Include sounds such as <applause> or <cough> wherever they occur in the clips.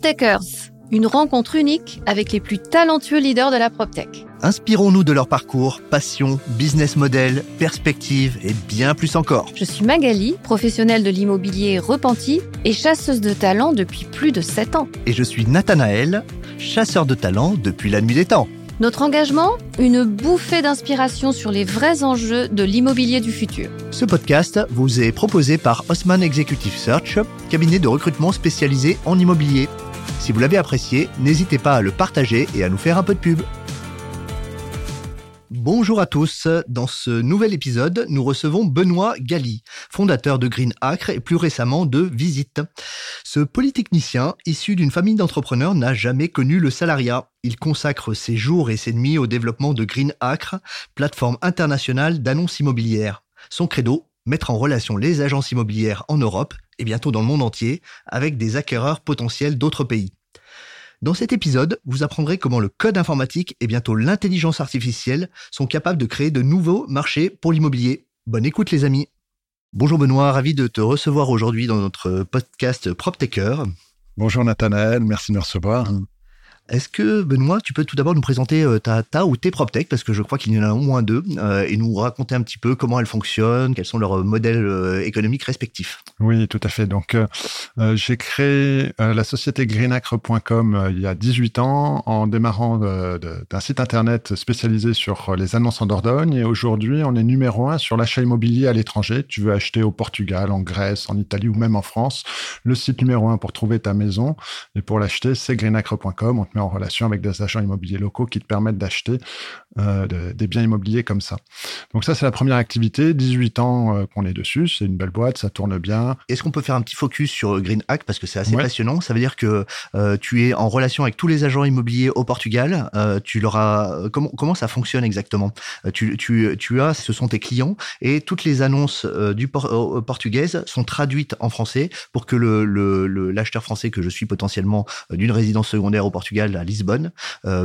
PropTechers, une rencontre unique avec les plus talentueux leaders de la PropTech. Inspirons-nous de leur parcours, passion, business model, perspective et bien plus encore. Je suis Magali, professionnelle de l'immobilier repenti et chasseuse de talent depuis plus de 7 ans. Et je suis Nathanaël, chasseur de talent depuis la nuit des temps. Notre engagement Une bouffée d'inspiration sur les vrais enjeux de l'immobilier du futur. Ce podcast vous est proposé par Osman Executive Search, cabinet de recrutement spécialisé en immobilier. Si vous l'avez apprécié, n'hésitez pas à le partager et à nous faire un peu de pub. Bonjour à tous. Dans ce nouvel épisode, nous recevons Benoît Galli, fondateur de Green Acre et plus récemment de Visite. Ce polytechnicien, issu d'une famille d'entrepreneurs, n'a jamais connu le salariat. Il consacre ses jours et ses nuits au développement de Green Acre, plateforme internationale d'annonces immobilières. Son credo, mettre en relation les agences immobilières en Europe et bientôt dans le monde entier avec des acquéreurs potentiels d'autres pays. Dans cet épisode, vous apprendrez comment le code informatique et bientôt l'intelligence artificielle sont capables de créer de nouveaux marchés pour l'immobilier. Bonne écoute les amis. Bonjour Benoît, ravi de te recevoir aujourd'hui dans notre podcast PropTaker. Bonjour Nathanaël, merci de me recevoir. Est-ce que, Benoît, tu peux tout d'abord nous présenter euh, ta, ta ou tes PropTech, parce que je crois qu'il y en a au moins deux, euh, et nous raconter un petit peu comment elles fonctionnent, quels sont leurs modèles euh, économiques respectifs Oui, tout à fait. Donc, j'ai créé la société greenacre.com il y a 18 ans, en démarrant d'un site internet spécialisé sur les annonces en Dordogne, et aujourd'hui, on est numéro un sur l'achat immobilier à l'étranger. Tu veux acheter au Portugal, en Grèce, en Italie ou même en France, le site numéro un pour trouver ta maison, et pour l'acheter, c'est greenacre.com. On te met en relation avec des agents immobiliers locaux qui te permettent d'acheter euh, des biens immobiliers comme ça. Donc ça, c'est la première activité. 18 ans euh, qu'on est dessus. C'est une belle boîte, ça tourne bien. Est-ce qu'on peut faire un petit focus sur Green Hack? Parce que c'est assez passionnant. Ça veut dire que euh, tu es en relation avec tous les agents immobiliers au Portugal. tu leur as comment comment ça fonctionne exactement? Tu, tu, tu as ce sont tes clients et toutes les annonces du portugaises sont traduites en français pour que le l'acheteur français que je suis potentiellement d'une résidence secondaire au Portugal à Lisbonne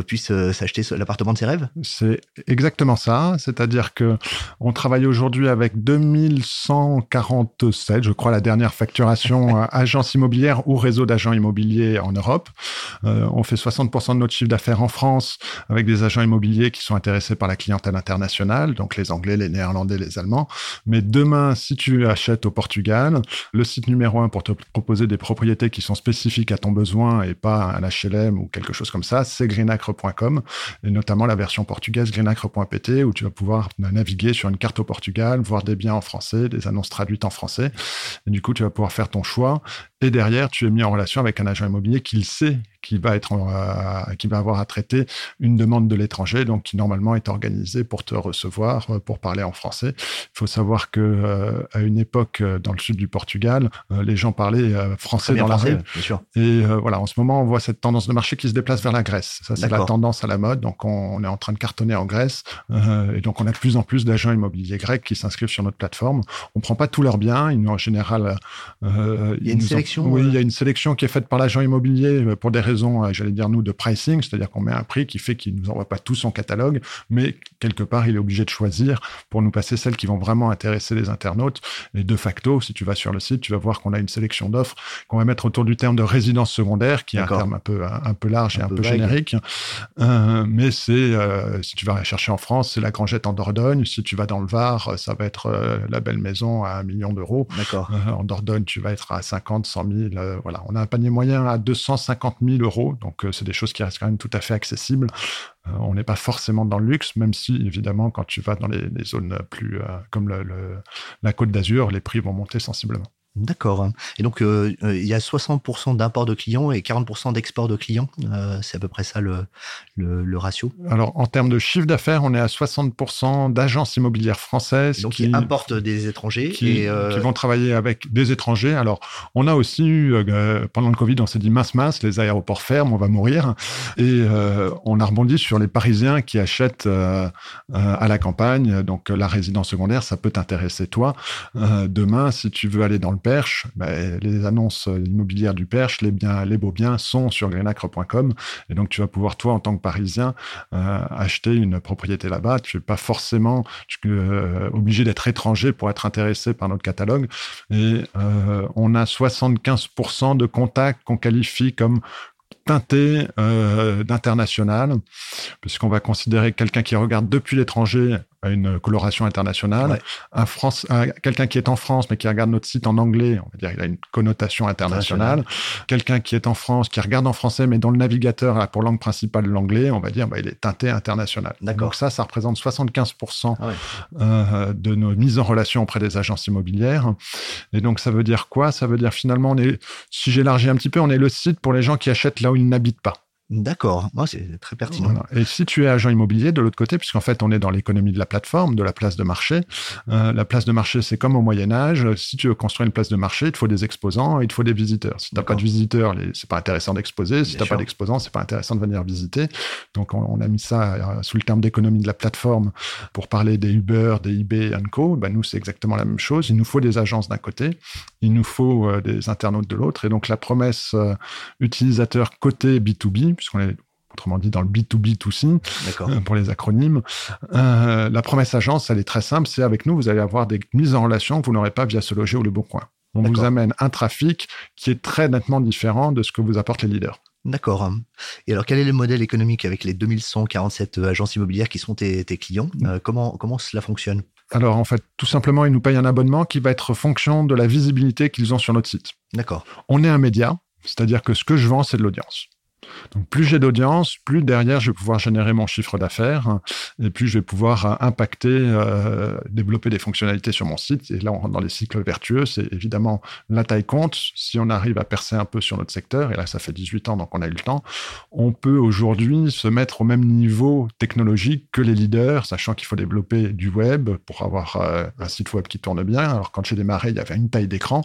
puisse s'acheter l'appartement de ses rêves? C'est exactement ça. C'est-à-dire que on travaille aujourd'hui avec 2147, je crois, la dernière facturation <laughs> euh, agence immobilière ou réseau d'agents immobiliers en Europe. on fait 60% de notre chiffre d'affaires en France avec des agents immobiliers qui sont intéressés par la clientèle internationale, donc les Anglais, les Néerlandais, les Allemands. Mais demain, si tu achètes au Portugal, le site numéro un pour te proposer des propriétés qui sont spécifiques à ton besoin et pas un HLM ou quelque chose comme ça, c'est greenacre.com, et notamment la version portugaise greenacre.pt, où tu vas pouvoir naviguer sur une carte au Portugal, voir des biens en français, des annonces traduites en français. Du coup, tu vas pouvoir faire ton choix. Et derrière, tu es mis en relation avec un agent immobilier qui le sait qui va être euh, qui va avoir à traiter une demande de l'étranger, donc qui normalement est organisé pour te recevoir, euh, pour parler en français. Il faut savoir que euh, à une époque dans le sud du Portugal, les gens parlaient français dans la rue. Et voilà, en ce moment, on voit cette tendance de marché qui se déplace vers la Grèce. Ça, c'est la tendance à la mode. Donc, on, est en train de cartonner en Grèce, et donc on a de plus en plus d'agents immobiliers grecs qui s'inscrivent sur notre plateforme. On prend pas tous leurs biens. Ils en général, il y a une sélection. Oui, il y a une sélection qui est faite par l'agent immobilier pour des raisons euh, j'allais dire nous, de pricing, c'est-à-dire qu'on met un prix qui fait qu'il ne nous envoie pas tout son catalogue, mais quelque part, il est obligé de choisir pour nous passer celles qui vont vraiment intéresser les internautes. Et de facto, si tu vas sur le site, tu vas voir qu'on a une sélection d'offres qu'on va mettre autour du terme de résidence secondaire, qui est un terme un peu, un, peu large et un peu, générique. Euh, mais c'est, euh, si tu vas chercher en France, c'est la Grangette en Dordogne. Si tu vas dans le Var, ça va être la belle maison à un million d'euros. D'accord. en Dordogne, tu vas être à 50, 100 000. voilà. On a un panier moyen à 250 000 donc, euh, c'est des choses qui restent quand même tout à fait accessibles. Euh, on n'est pas forcément dans le luxe, même si, évidemment, quand tu vas dans les, zones plus euh, comme la Côte d'Azur, les prix vont monter sensiblement. D'accord. Et donc, euh, euh, il y a 60% d'import de clients et 40% d'export de clients. Euh, c'est à peu près ça le, le, ratio? Alors, en termes de chiffre d'affaires, on est à 60% d'agences immobilières françaises donc qui, importent des étrangers. Qui, et qui, vont travailler avec des étrangers. Alors, on a aussi eu, pendant le Covid, on s'est dit mince, mince, les aéroports ferment, on va mourir. Et on a rebondi sur les Parisiens qui achètent à la campagne. Donc, la résidence secondaire, ça peut t'intéresser, toi. demain, si tu veux aller dans le Perche, ben, les annonces immobilières du Perche, les biens, les beaux biens sont sur greenacre.com. Et donc, tu vas pouvoir, toi, en tant que Parisien, acheter une propriété là-bas. Tu n'es pas forcément obligé d'être étranger pour être intéressé par notre catalogue. Et on a 75% de contacts qu'on qualifie comme teinté euh, d'international, puisqu'on va considérer quelqu'un qui regarde depuis l'étranger une coloration internationale. Un France, quelqu'un qui est en France mais qui regarde notre site en anglais, on va dire, il a une connotation internationale. Quelqu'un qui est en France, qui regarde en français mais dont le navigateur a pour langue principale l'anglais, on va dire, bah, il est teinté international. Donc ça, ça représente 75% ah euh, de nos mises en relation auprès des agences immobilières. Et donc ça veut dire quoi? Ça veut dire finalement, on est, si j'élargis un petit peu, on est le site pour les gens qui achètent là où ils n'habitent pas. D'accord, moi c'est très pertinent. Et si tu es agent immobilier de l'autre côté, puisqu'en fait on est dans l'économie de la plateforme, de la place de marché, euh, la place de marché c'est comme au Moyen Âge, si tu veux construire une place de marché, il te faut des exposants, il te faut des visiteurs. Si tu n'as pas de visiteurs, c'est pas intéressant d'exposer. Si tu n'as pas d'exposants, c'est pas intéressant de venir visiter. Donc on, a mis ça euh, sous le terme d'économie de la plateforme pour parler des Uber, des eBay Co. Ben, nous c'est exactement la même chose. Il nous faut des agences d'un côté, il nous faut euh, des internautes de l'autre. Et donc la promesse utilisateur côté B2B, puisqu'on est autrement dit dans le B2B2C euh, pour les acronymes. Euh, la promesse agence, elle est très simple. C'est avec nous, vous allez avoir des mises en relation que vous n'aurez pas via ce loger ou le bon coin. On vous amène un trafic qui est très nettement différent de ce que vous apportent les leaders. D'accord. Et alors, quel est le modèle économique avec les 2147 agences immobilières qui sont tes, clients mm. euh, comment, comment cela fonctionne? Alors en fait, tout simplement, ils nous payent un abonnement qui va être fonction de la visibilité qu'ils ont sur notre site. D'accord. On est un média, c'est-à-dire que ce que je vends, c'est de l'audience. Donc plus j'ai d'audience, plus derrière je vais pouvoir générer mon chiffre d'affaires hein, et plus je vais pouvoir euh, impacter, euh, développer des fonctionnalités sur mon site. Et là, on rentre dans les cycles vertueux. C'est évidemment la taille compte. Si on arrive à percer un peu sur notre secteur, et là ça fait 18 ans, donc on a eu le temps, on peut aujourd'hui se mettre au même niveau technologique que les leaders, sachant qu'il faut développer du web pour avoir euh, un site web qui tourne bien. Alors quand j'ai démarré, il y avait une taille d'écran,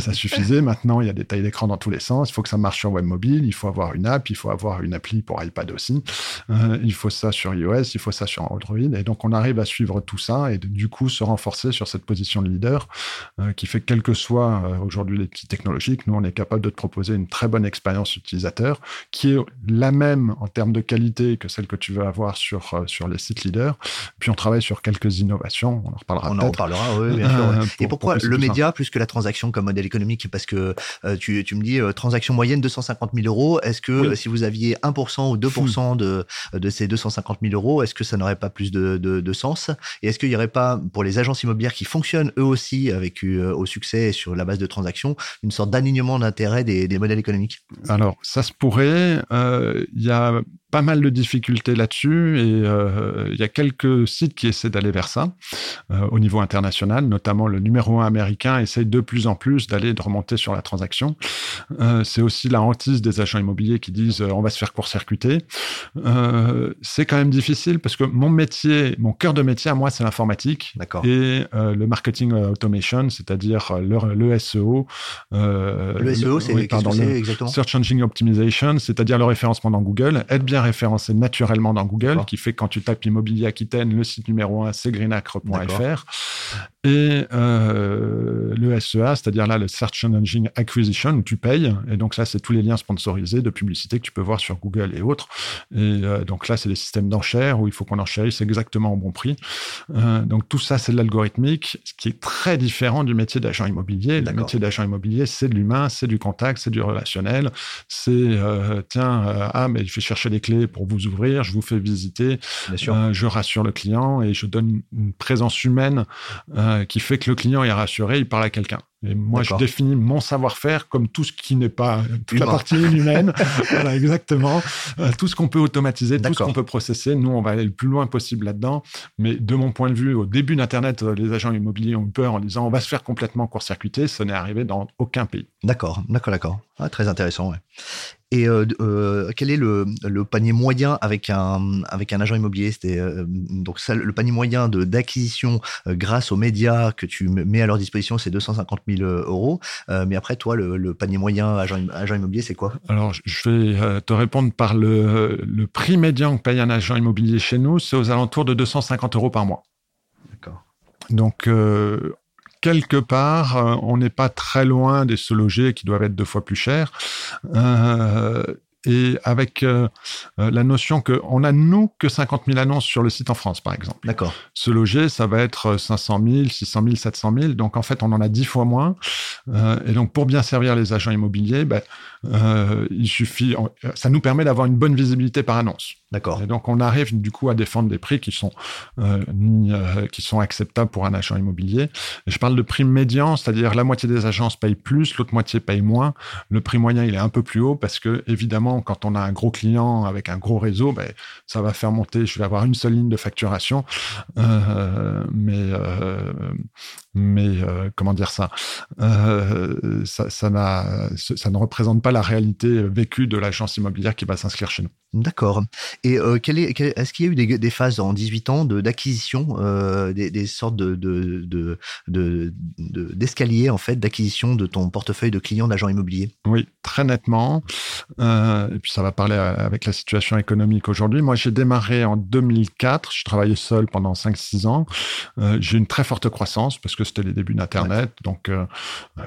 ça suffisait. Maintenant, il y a des tailles d'écran dans tous les sens. Il faut que ça marche sur web mobile, il faut avoir une il faut avoir une appli pour iPad aussi, euh, il faut ça sur iOS, il faut ça sur Android, et donc on arrive à suivre tout ça et du coup se renforcer sur cette position de leader euh, qui fait quel que soit euh, aujourd'hui les petits technologiques, nous on est capable de te proposer une très bonne expérience utilisateur qui est la même en termes de qualité que celle que tu veux avoir sur, sur les sites leaders. Puis on travaille sur quelques innovations, on en reparlera. On en reparlera, oui, bien sûr. et pourquoi le média plus que la transaction comme modèle économique? Parce que tu, tu, me dis transaction moyenne 250 000 euros, est-ce que si vous aviez 1% ou 2% de, de ces 250 000 euros, est-ce que ça n'aurait pas plus de, de, sens? Et est-ce qu'il n'y aurait pas, pour les agences immobilières qui fonctionnent eux aussi avec euh, au succès sur la base de transactions, une sorte d'alignement d'intérêt des, des, modèles économiques? Alors, ça se pourrait. Euh, il y a pas mal de difficultés là-dessus et euh, il y a quelques sites qui essaient d'aller vers ça euh, au niveau international, notamment le numéro un américain essaye de plus en plus d'aller de remonter sur la transaction. Euh, c'est aussi la hantise des agents immobiliers qui disent on va se faire court-circuiter. c'est quand même difficile parce que mon métier, mon cœur de métier à moi, c'est l'informatique et le marketing automation, c'est-à-dire le, le, SEO. le SEO, c'est exactement? Search Engine Optimization, c'est-à-dire le référencement dans Google, être bien référencé naturellement dans Google, qui fait que quand tu tapes Immobilier Aquitaine, le site numéro un, c'est greenacre.fr. Et euh, le SEA, c'est-à-dire là, le Search Engine Acquisition, où tu payes. Et donc là, c'est tous les liens sponsorisés de publicité que tu peux voir sur Google et autres. Et euh, donc là, c'est les systèmes d'enchères où il faut qu'on enchérisse exactement au bon prix. Euh, donc tout ça, c'est de l'algorithmique, ce qui est très différent du métier d'agent immobilier. Le métier d'agent immobilier, c'est de l'humain, c'est du contact, c'est du relationnel. C'est, tiens, ah, mais je vais chercher des pour vous ouvrir, je vous fais visiter, euh, je rassure le client et je donne une présence humaine euh, qui fait que le client est rassuré, il parle à quelqu'un. Et moi, je définis mon savoir-faire comme tout ce qui n'est pas toute la partie humaine. <laughs> voilà, exactement. Euh, tout ce qu'on peut automatiser, tout ce qu'on peut processer. Nous, on va aller le plus loin possible là-dedans. Mais de mon point de vue, au début d'Internet, les agents immobiliers ont eu peur en disant on va se faire complètement court-circuiter. Ce n'est arrivé dans aucun pays. D'accord, d'accord, d'accord. Ah, très intéressant, ouais. Et euh, euh, quel est le, le, panier moyen avec un, avec un agent immobilier? C'était euh, donc ça, le panier moyen de d'acquisition grâce aux médias que tu mets à leur disposition, c'est 250 000 euros. mais après, toi, le, le panier moyen agent, agent immobilier, c'est quoi? Alors, je vais te répondre par le, le prix médian que paye un agent immobilier chez nous, c'est aux alentours de 250 euros par mois. D'accord. Donc, quelque part, on n'est pas très loin des se loger qui doivent être deux fois plus chers et avec euh, euh, la notion qu'on a, nous, que 50 000 annonces sur le site en France, par exemple. D'accord. Se loger, ça va être 500 000, 600 000, 700 000. Donc, en fait, on en a 10 fois moins. Euh, et donc, pour bien servir les agents immobiliers, ben, euh, il suffit, ça nous permet d'avoir une bonne visibilité par annonce. D'accord. Et donc, on arrive du coup à défendre des prix qui sont, euh, euh, qui sont acceptables pour un agent immobilier. Et je parle de prix médian, c'est-à-dire la moitié des agences payent plus, l'autre moitié paye moins. Le prix moyen, il est un peu plus haut parce que, évidemment, quand on a un gros client avec un gros réseau, ben, ça va faire monter, je vais avoir une seule ligne de facturation. Euh, mais, mais comment dire ça, ça, ça, ça ne représente pas la réalité vécue de l'agence immobilière qui va s'inscrire chez nous. D'accord. Et euh, est, est-ce qu'il y a eu des, phases en 18 ans d'acquisition, euh, des, sortes de, de, d'escalier en fait d'acquisition de ton portefeuille de clients d'agents immobiliers? Oui, très nettement. Euh, et puis ça va parler avec la situation économique aujourd'hui. Moi, j'ai démarré en 2004. Je travaillais seul pendant 5-6 ans. j'ai une très forte croissance parce que c'était les débuts d'Internet. Donc,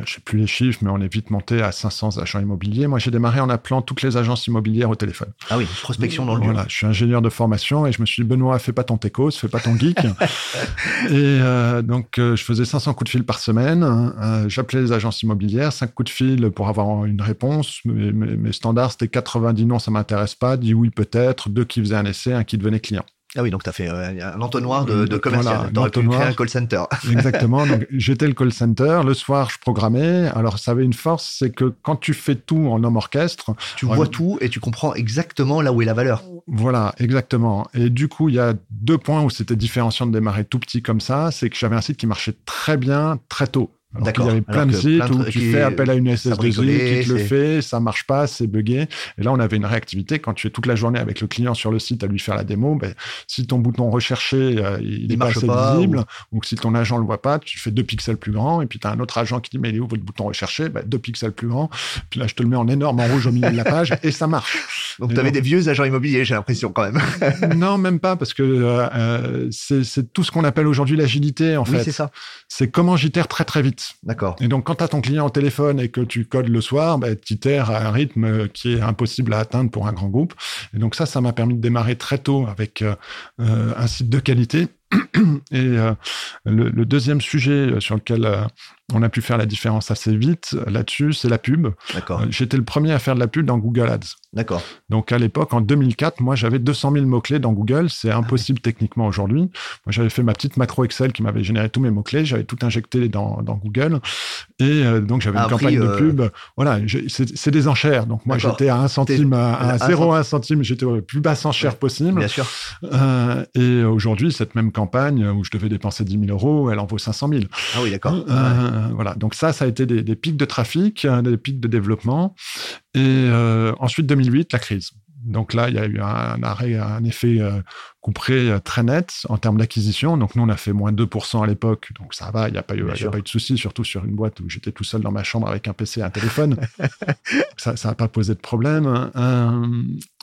je sais plus les chiffres, mais on est vite monté à 500 agents immobiliers. Moi, j'ai démarré en appelant toutes les agences immobilières au téléphone. Ah oui prospection dans le Voilà, je suis ingénieur de formation et je me suis dit, Benoît, fais pas ton techos, fais pas ton geek. <laughs> et euh, donc, euh, je faisais 500 coups de fil par semaine. Euh, j'appelais les agences immobilières, 5 coups de fil pour avoir une réponse. Mes, standards, c'était 90 non, ça m'intéresse pas, dit oui peut-être, deux qui faisaient un essai, un qui devenait client. Ah oui, donc tu as fait un entonnoir de, de commercial. tu aurais pu créer un call center. <laughs> Exactement. Donc j'étais le call center. Le soir, je programmais. Alors ça avait une force, c'est que quand tu fais tout en homme orchestre, tu vois tout et tu comprends exactement là où est la valeur. Voilà, exactement. Et du coup, il y a deux points où c'était différenciant de démarrer tout petit comme ça. C'est que j'avais un site qui marchait très bien très tôt. D'accord. Il y avait plein de sites où tu fais appel à une SS2I qui te le fait, ça marche pas, c'est buggé. Et là, on avait une réactivité. Quand tu es toute la journée avec le client sur le site à lui faire la démo, ben, si ton bouton recherché, euh, il, est pas assez visible, ou... si ton agent le voit pas, tu fais deux pixels plus grand. Et puis tu as un autre agent qui dit, mais il est où votre bouton recherché? Ben, deux pixels plus grand. Puis là, je te le mets en énorme en rouge au milieu de la page et ça marche. <laughs> Donc, tu avais des vieux agents immobiliers, j'ai l'impression quand même. <laughs> non, même pas, parce que euh, euh c'est tout ce qu'on appelle aujourd'hui l'agilité, en oui, fait. c'est ça. C'est comment j'itère très, très vite. D'accord. Et donc, quand tu as ton client au téléphone et que tu codes le soir, bah, tu terres à un rythme qui est impossible à atteindre pour un grand groupe. Et donc ça, ça m'a permis de démarrer très tôt avec euh, euh, un site de qualité. Et euh, le, deuxième sujet sur lequel on a pu faire la différence assez vite là-dessus, c'est la pub. D'accord. J'étais le premier à faire de la pub dans Google Ads. D'accord. Donc à l'époque, en 2004, moi j'avais 200 000 mots-clés dans Google. C'est ah impossible techniquement aujourd'hui. Moi j'avais fait ma petite macro Excel qui m'avait généré tous mes mots-clés. J'avais tout injecté dans, dans Google. Et euh, donc j'avais une campagne de pub. Voilà, c'est des enchères. Donc moi j'étais à 1 centime, à, 0,1 centime, j'étais au plus basse enchère possible. Bien sûr. Euh, et aujourd'hui, cette même campagne où je devais dépenser 10 000 euros, elle en vaut 500 000. Ah oui, d'accord. Euh, voilà. Donc ça, ça a été des, des pics de trafic, des pics de développement. Et ensuite, 2008, la crise. Donc là, il y a eu un, arrêt, un effet euh, couperé euh, très net en termes d'acquisition. Donc nous, on a fait moins 2% à l'époque. Donc ça va, il n'y a, pas eu, a pas eu de souci, surtout sur une boîte où j'étais tout seul dans ma chambre avec un PC et un téléphone. <laughs> ça n'a pas posé de problème. Euh,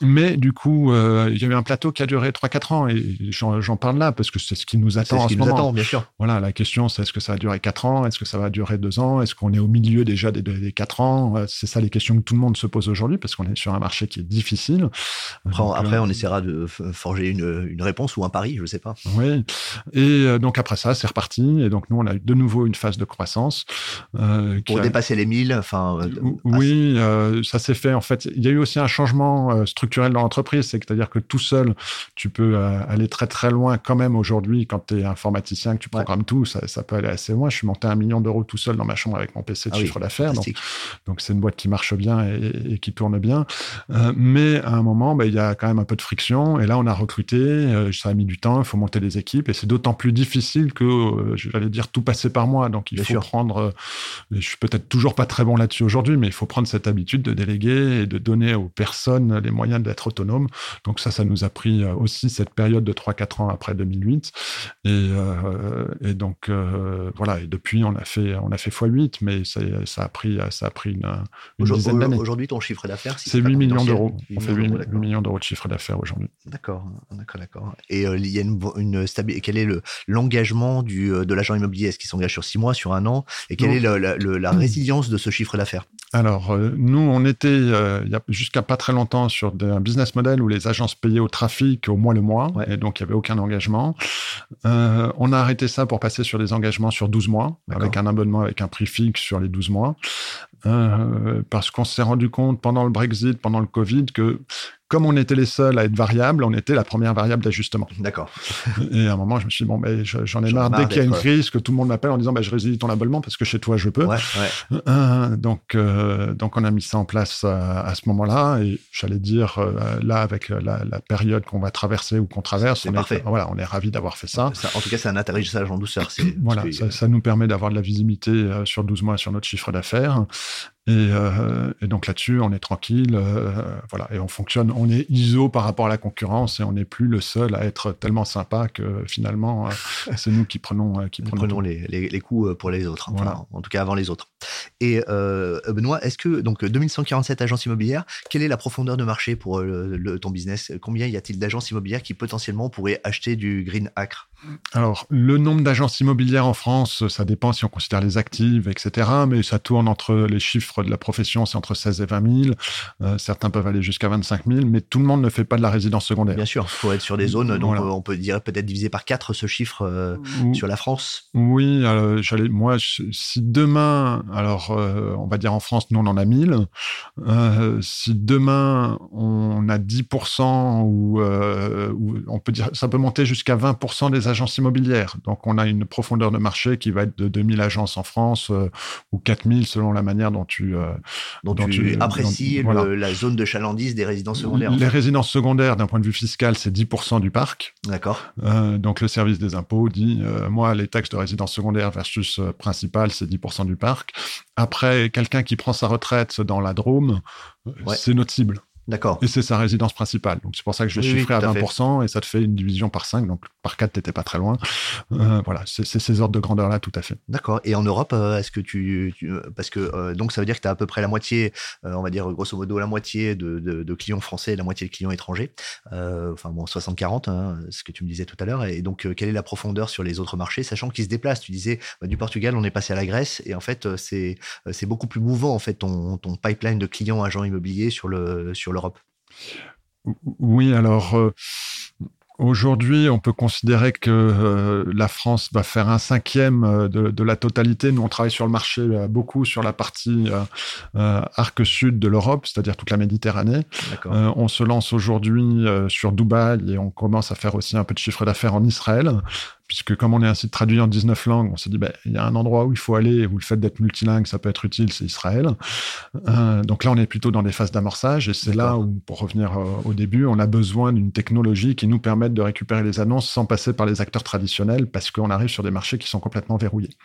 mais du coup, il y a eu un plateau qui a duré 3-4 ans. Et j'en parle là parce que c'est ce qui nous attend ce en qui ce nous moment. Attend, bien sûr. Voilà, la question, c'est est-ce que ça va durer 4 ans? Est-ce que ça va durer 2 ans? Est-ce qu'on est au milieu déjà des, des 4 ans? C'est ça les questions que tout le monde se pose aujourd'hui parce qu'on est sur un marché qui est difficile. Après, on essaiera de forger une, une, réponse ou un pari, je ne sais pas. Oui. Et euh, donc après ça, c'est reparti. Et donc nous, on a eu de nouveau une phase de croissance. Euh, Pour dépasser les 1000, enfin. Euh, oui, ça s'est fait. En fait, il y a eu aussi un changement structurel dans l'entreprise. C'est-à-dire que tout seul, tu peux aller très très loin quand même aujourd'hui. Quand tu es informaticien, que tu programmes tout, ça, ça, peut aller assez loin. Je suis monté à un million d'euros tout seul dans ma chambre avec mon PC de ah chiffre d'affaires. Donc, c'est une boîte qui marche bien et, et qui tourne bien. mais à un moment, bah, il y a quand même un peu de friction. Et là, on a recruté. Euh, ça a mis du temps. Il faut monter des équipes. Et c'est d'autant plus difficile que, euh, j'allais dire, tout passer par moi. Donc, il faut prendre. Euh, je suis peut-être toujours pas très bon là-dessus aujourd'hui, mais il faut prendre cette habitude de déléguer et de donner aux personnes les moyens d'être autonomes. Donc, ça, ça nous a pris aussi cette période de 3-4 ans après 2008. Et, et donc, voilà. Et depuis, on a fait, on a fait x8, mais ça, ça a pris, ça a pris une, une dizaine d'années. Aujourd'hui, ton chiffre d'affaires, c'est 8 millions d'euros. On fait 8, millions d'euros de chiffre d'affaires aujourd'hui. D'accord, d'accord, d'accord. Et il y a une, une quel est le l'engagement du de l'agent immobilier? Est-ce qu'il s'engage sur six mois, sur un an? Et quelle est la, résilience de ce chiffre d'affaires? Alors nous, on était jusqu'à pas très longtemps sur un business model où les agences payaient au trafic au mois le mois, et donc il y avait aucun engagement. on a arrêté ça pour passer sur des engagements sur 12 mois, avec un abonnement avec un prix fixe sur les 12 mois. Euh, parce qu'on s'est rendu compte pendant le Brexit, pendant le Covid, que comme on était les seuls à être variables, on était la première variable d'ajustement. D'accord. <laughs> Et à un moment, je me suis dit, bon, ben, j'en ai marre, dès qu'il y a une crise, que tout le monde m'appelle en disant, ben, je résilie ton abonnement parce que chez toi, je peux. Ouais, euh, donc, euh, donc, on a mis ça en place à, ce moment-là. Et j'allais dire, là, avec la, période qu'on va traverser ou qu'on traverse, on est, voilà, on est ravis d'avoir fait ça. En tout cas, c'est un atterrissage en douceur. <clears throat> Voilà, ça, ça, nous permet d'avoir de la visibilité sur 12 mois sur notre chiffre d'affaires. Euh, et, donc là-dessus, on est tranquille, euh, voilà, et on fonctionne, on est ISO par rapport à la concurrence et on n'est plus le seul à être tellement sympa que finalement, euh, <laughs> c'est nous qui prenons, qui prenons, les, les, coups pour les autres, hein, en tout cas avant les autres. Et Benoît, est-ce que donc 2147 agences immobilières, quelle est la profondeur de marché pour le, ton business? Combien y a-t-il d'agences immobilières qui potentiellement pourraient acheter du Green Acre? Alors, le nombre d'agences immobilières en France, ça dépend si on considère les actives, etc. Mais ça tourne entre les chiffres de la profession, c'est entre 16 et 20 000. Euh, certains peuvent aller jusqu'à 25 000, mais tout le monde ne fait pas de la résidence secondaire. Bien sûr, il faut être sur des zones, donc on peut dire peut-être diviser par 4 ce chiffre euh, sur la France. Oui, j'allais, moi, si demain, alors euh, on va dire en France, nous on en a 1000. si demain on a 10% ou, ou on peut dire, ça peut monter jusqu'à 20% des agences immobilières. Donc, on a une profondeur de marché qui va être de 2000 agences en France euh, ou 4000 selon la manière dont tu, euh, dont, tu, apprécies la zone de chalandise des résidences secondaires. Les résidences secondaires, d'un point de vue fiscal, c'est 10% du parc. D'accord. Euh, donc, le service des impôts dit, moi, les taxes de résidence secondaire versus principale, c'est 10% du parc. Après, quelqu'un qui prend sa retraite dans la Drôme, c'est notre cible. D'accord. Et c'est sa résidence principale. Donc c'est pour ça que je l'ai chiffré à 20% et ça te fait une division par 5. Donc par 4, t'étais pas très loin. Euh, voilà, c'est ces ordres de grandeur-là, tout à fait. D'accord. Et en Europe, euh, est-ce que tu, parce que euh, donc ça veut dire que tu as à peu près la moitié, on va dire grosso modo la moitié de, clients français et la moitié de clients étrangers. enfin bon, 60-40, hein, ce que tu me disais tout à l'heure. Et donc quelle est la profondeur sur les autres marchés, sachant qu'ils se déplacent? Tu disais bah, du Portugal, on est passé à la Grèce et en fait c'est beaucoup plus mouvant en fait ton, ton pipeline de clients agents immobiliers sur le sur l'Europe. Oui, alors euh, aujourd'hui, on peut considérer que euh, la France va faire un cinquième euh, de, la totalité. Nous, on travaille sur le marché beaucoup sur la partie arc sud de l'Europe, c'est-à-dire toute la Méditerranée. on se lance aujourd'hui sur Dubaï et on commence à faire aussi un peu de chiffre d'affaires en Israël puisque comme on est un site traduit en 19 langues, on s'est dit, ben, il y a un endroit où il faut aller, où le fait d'être multilingue, ça peut être utile, c'est Israël. Euh, donc là, on est plutôt dans des phases d'amorçage, et c'est là où, pour revenir euh, au début, on a besoin d'une technologie qui nous permette de récupérer les annonces sans passer par les acteurs traditionnels, parce qu'on arrive sur des marchés qui sont complètement verrouillés.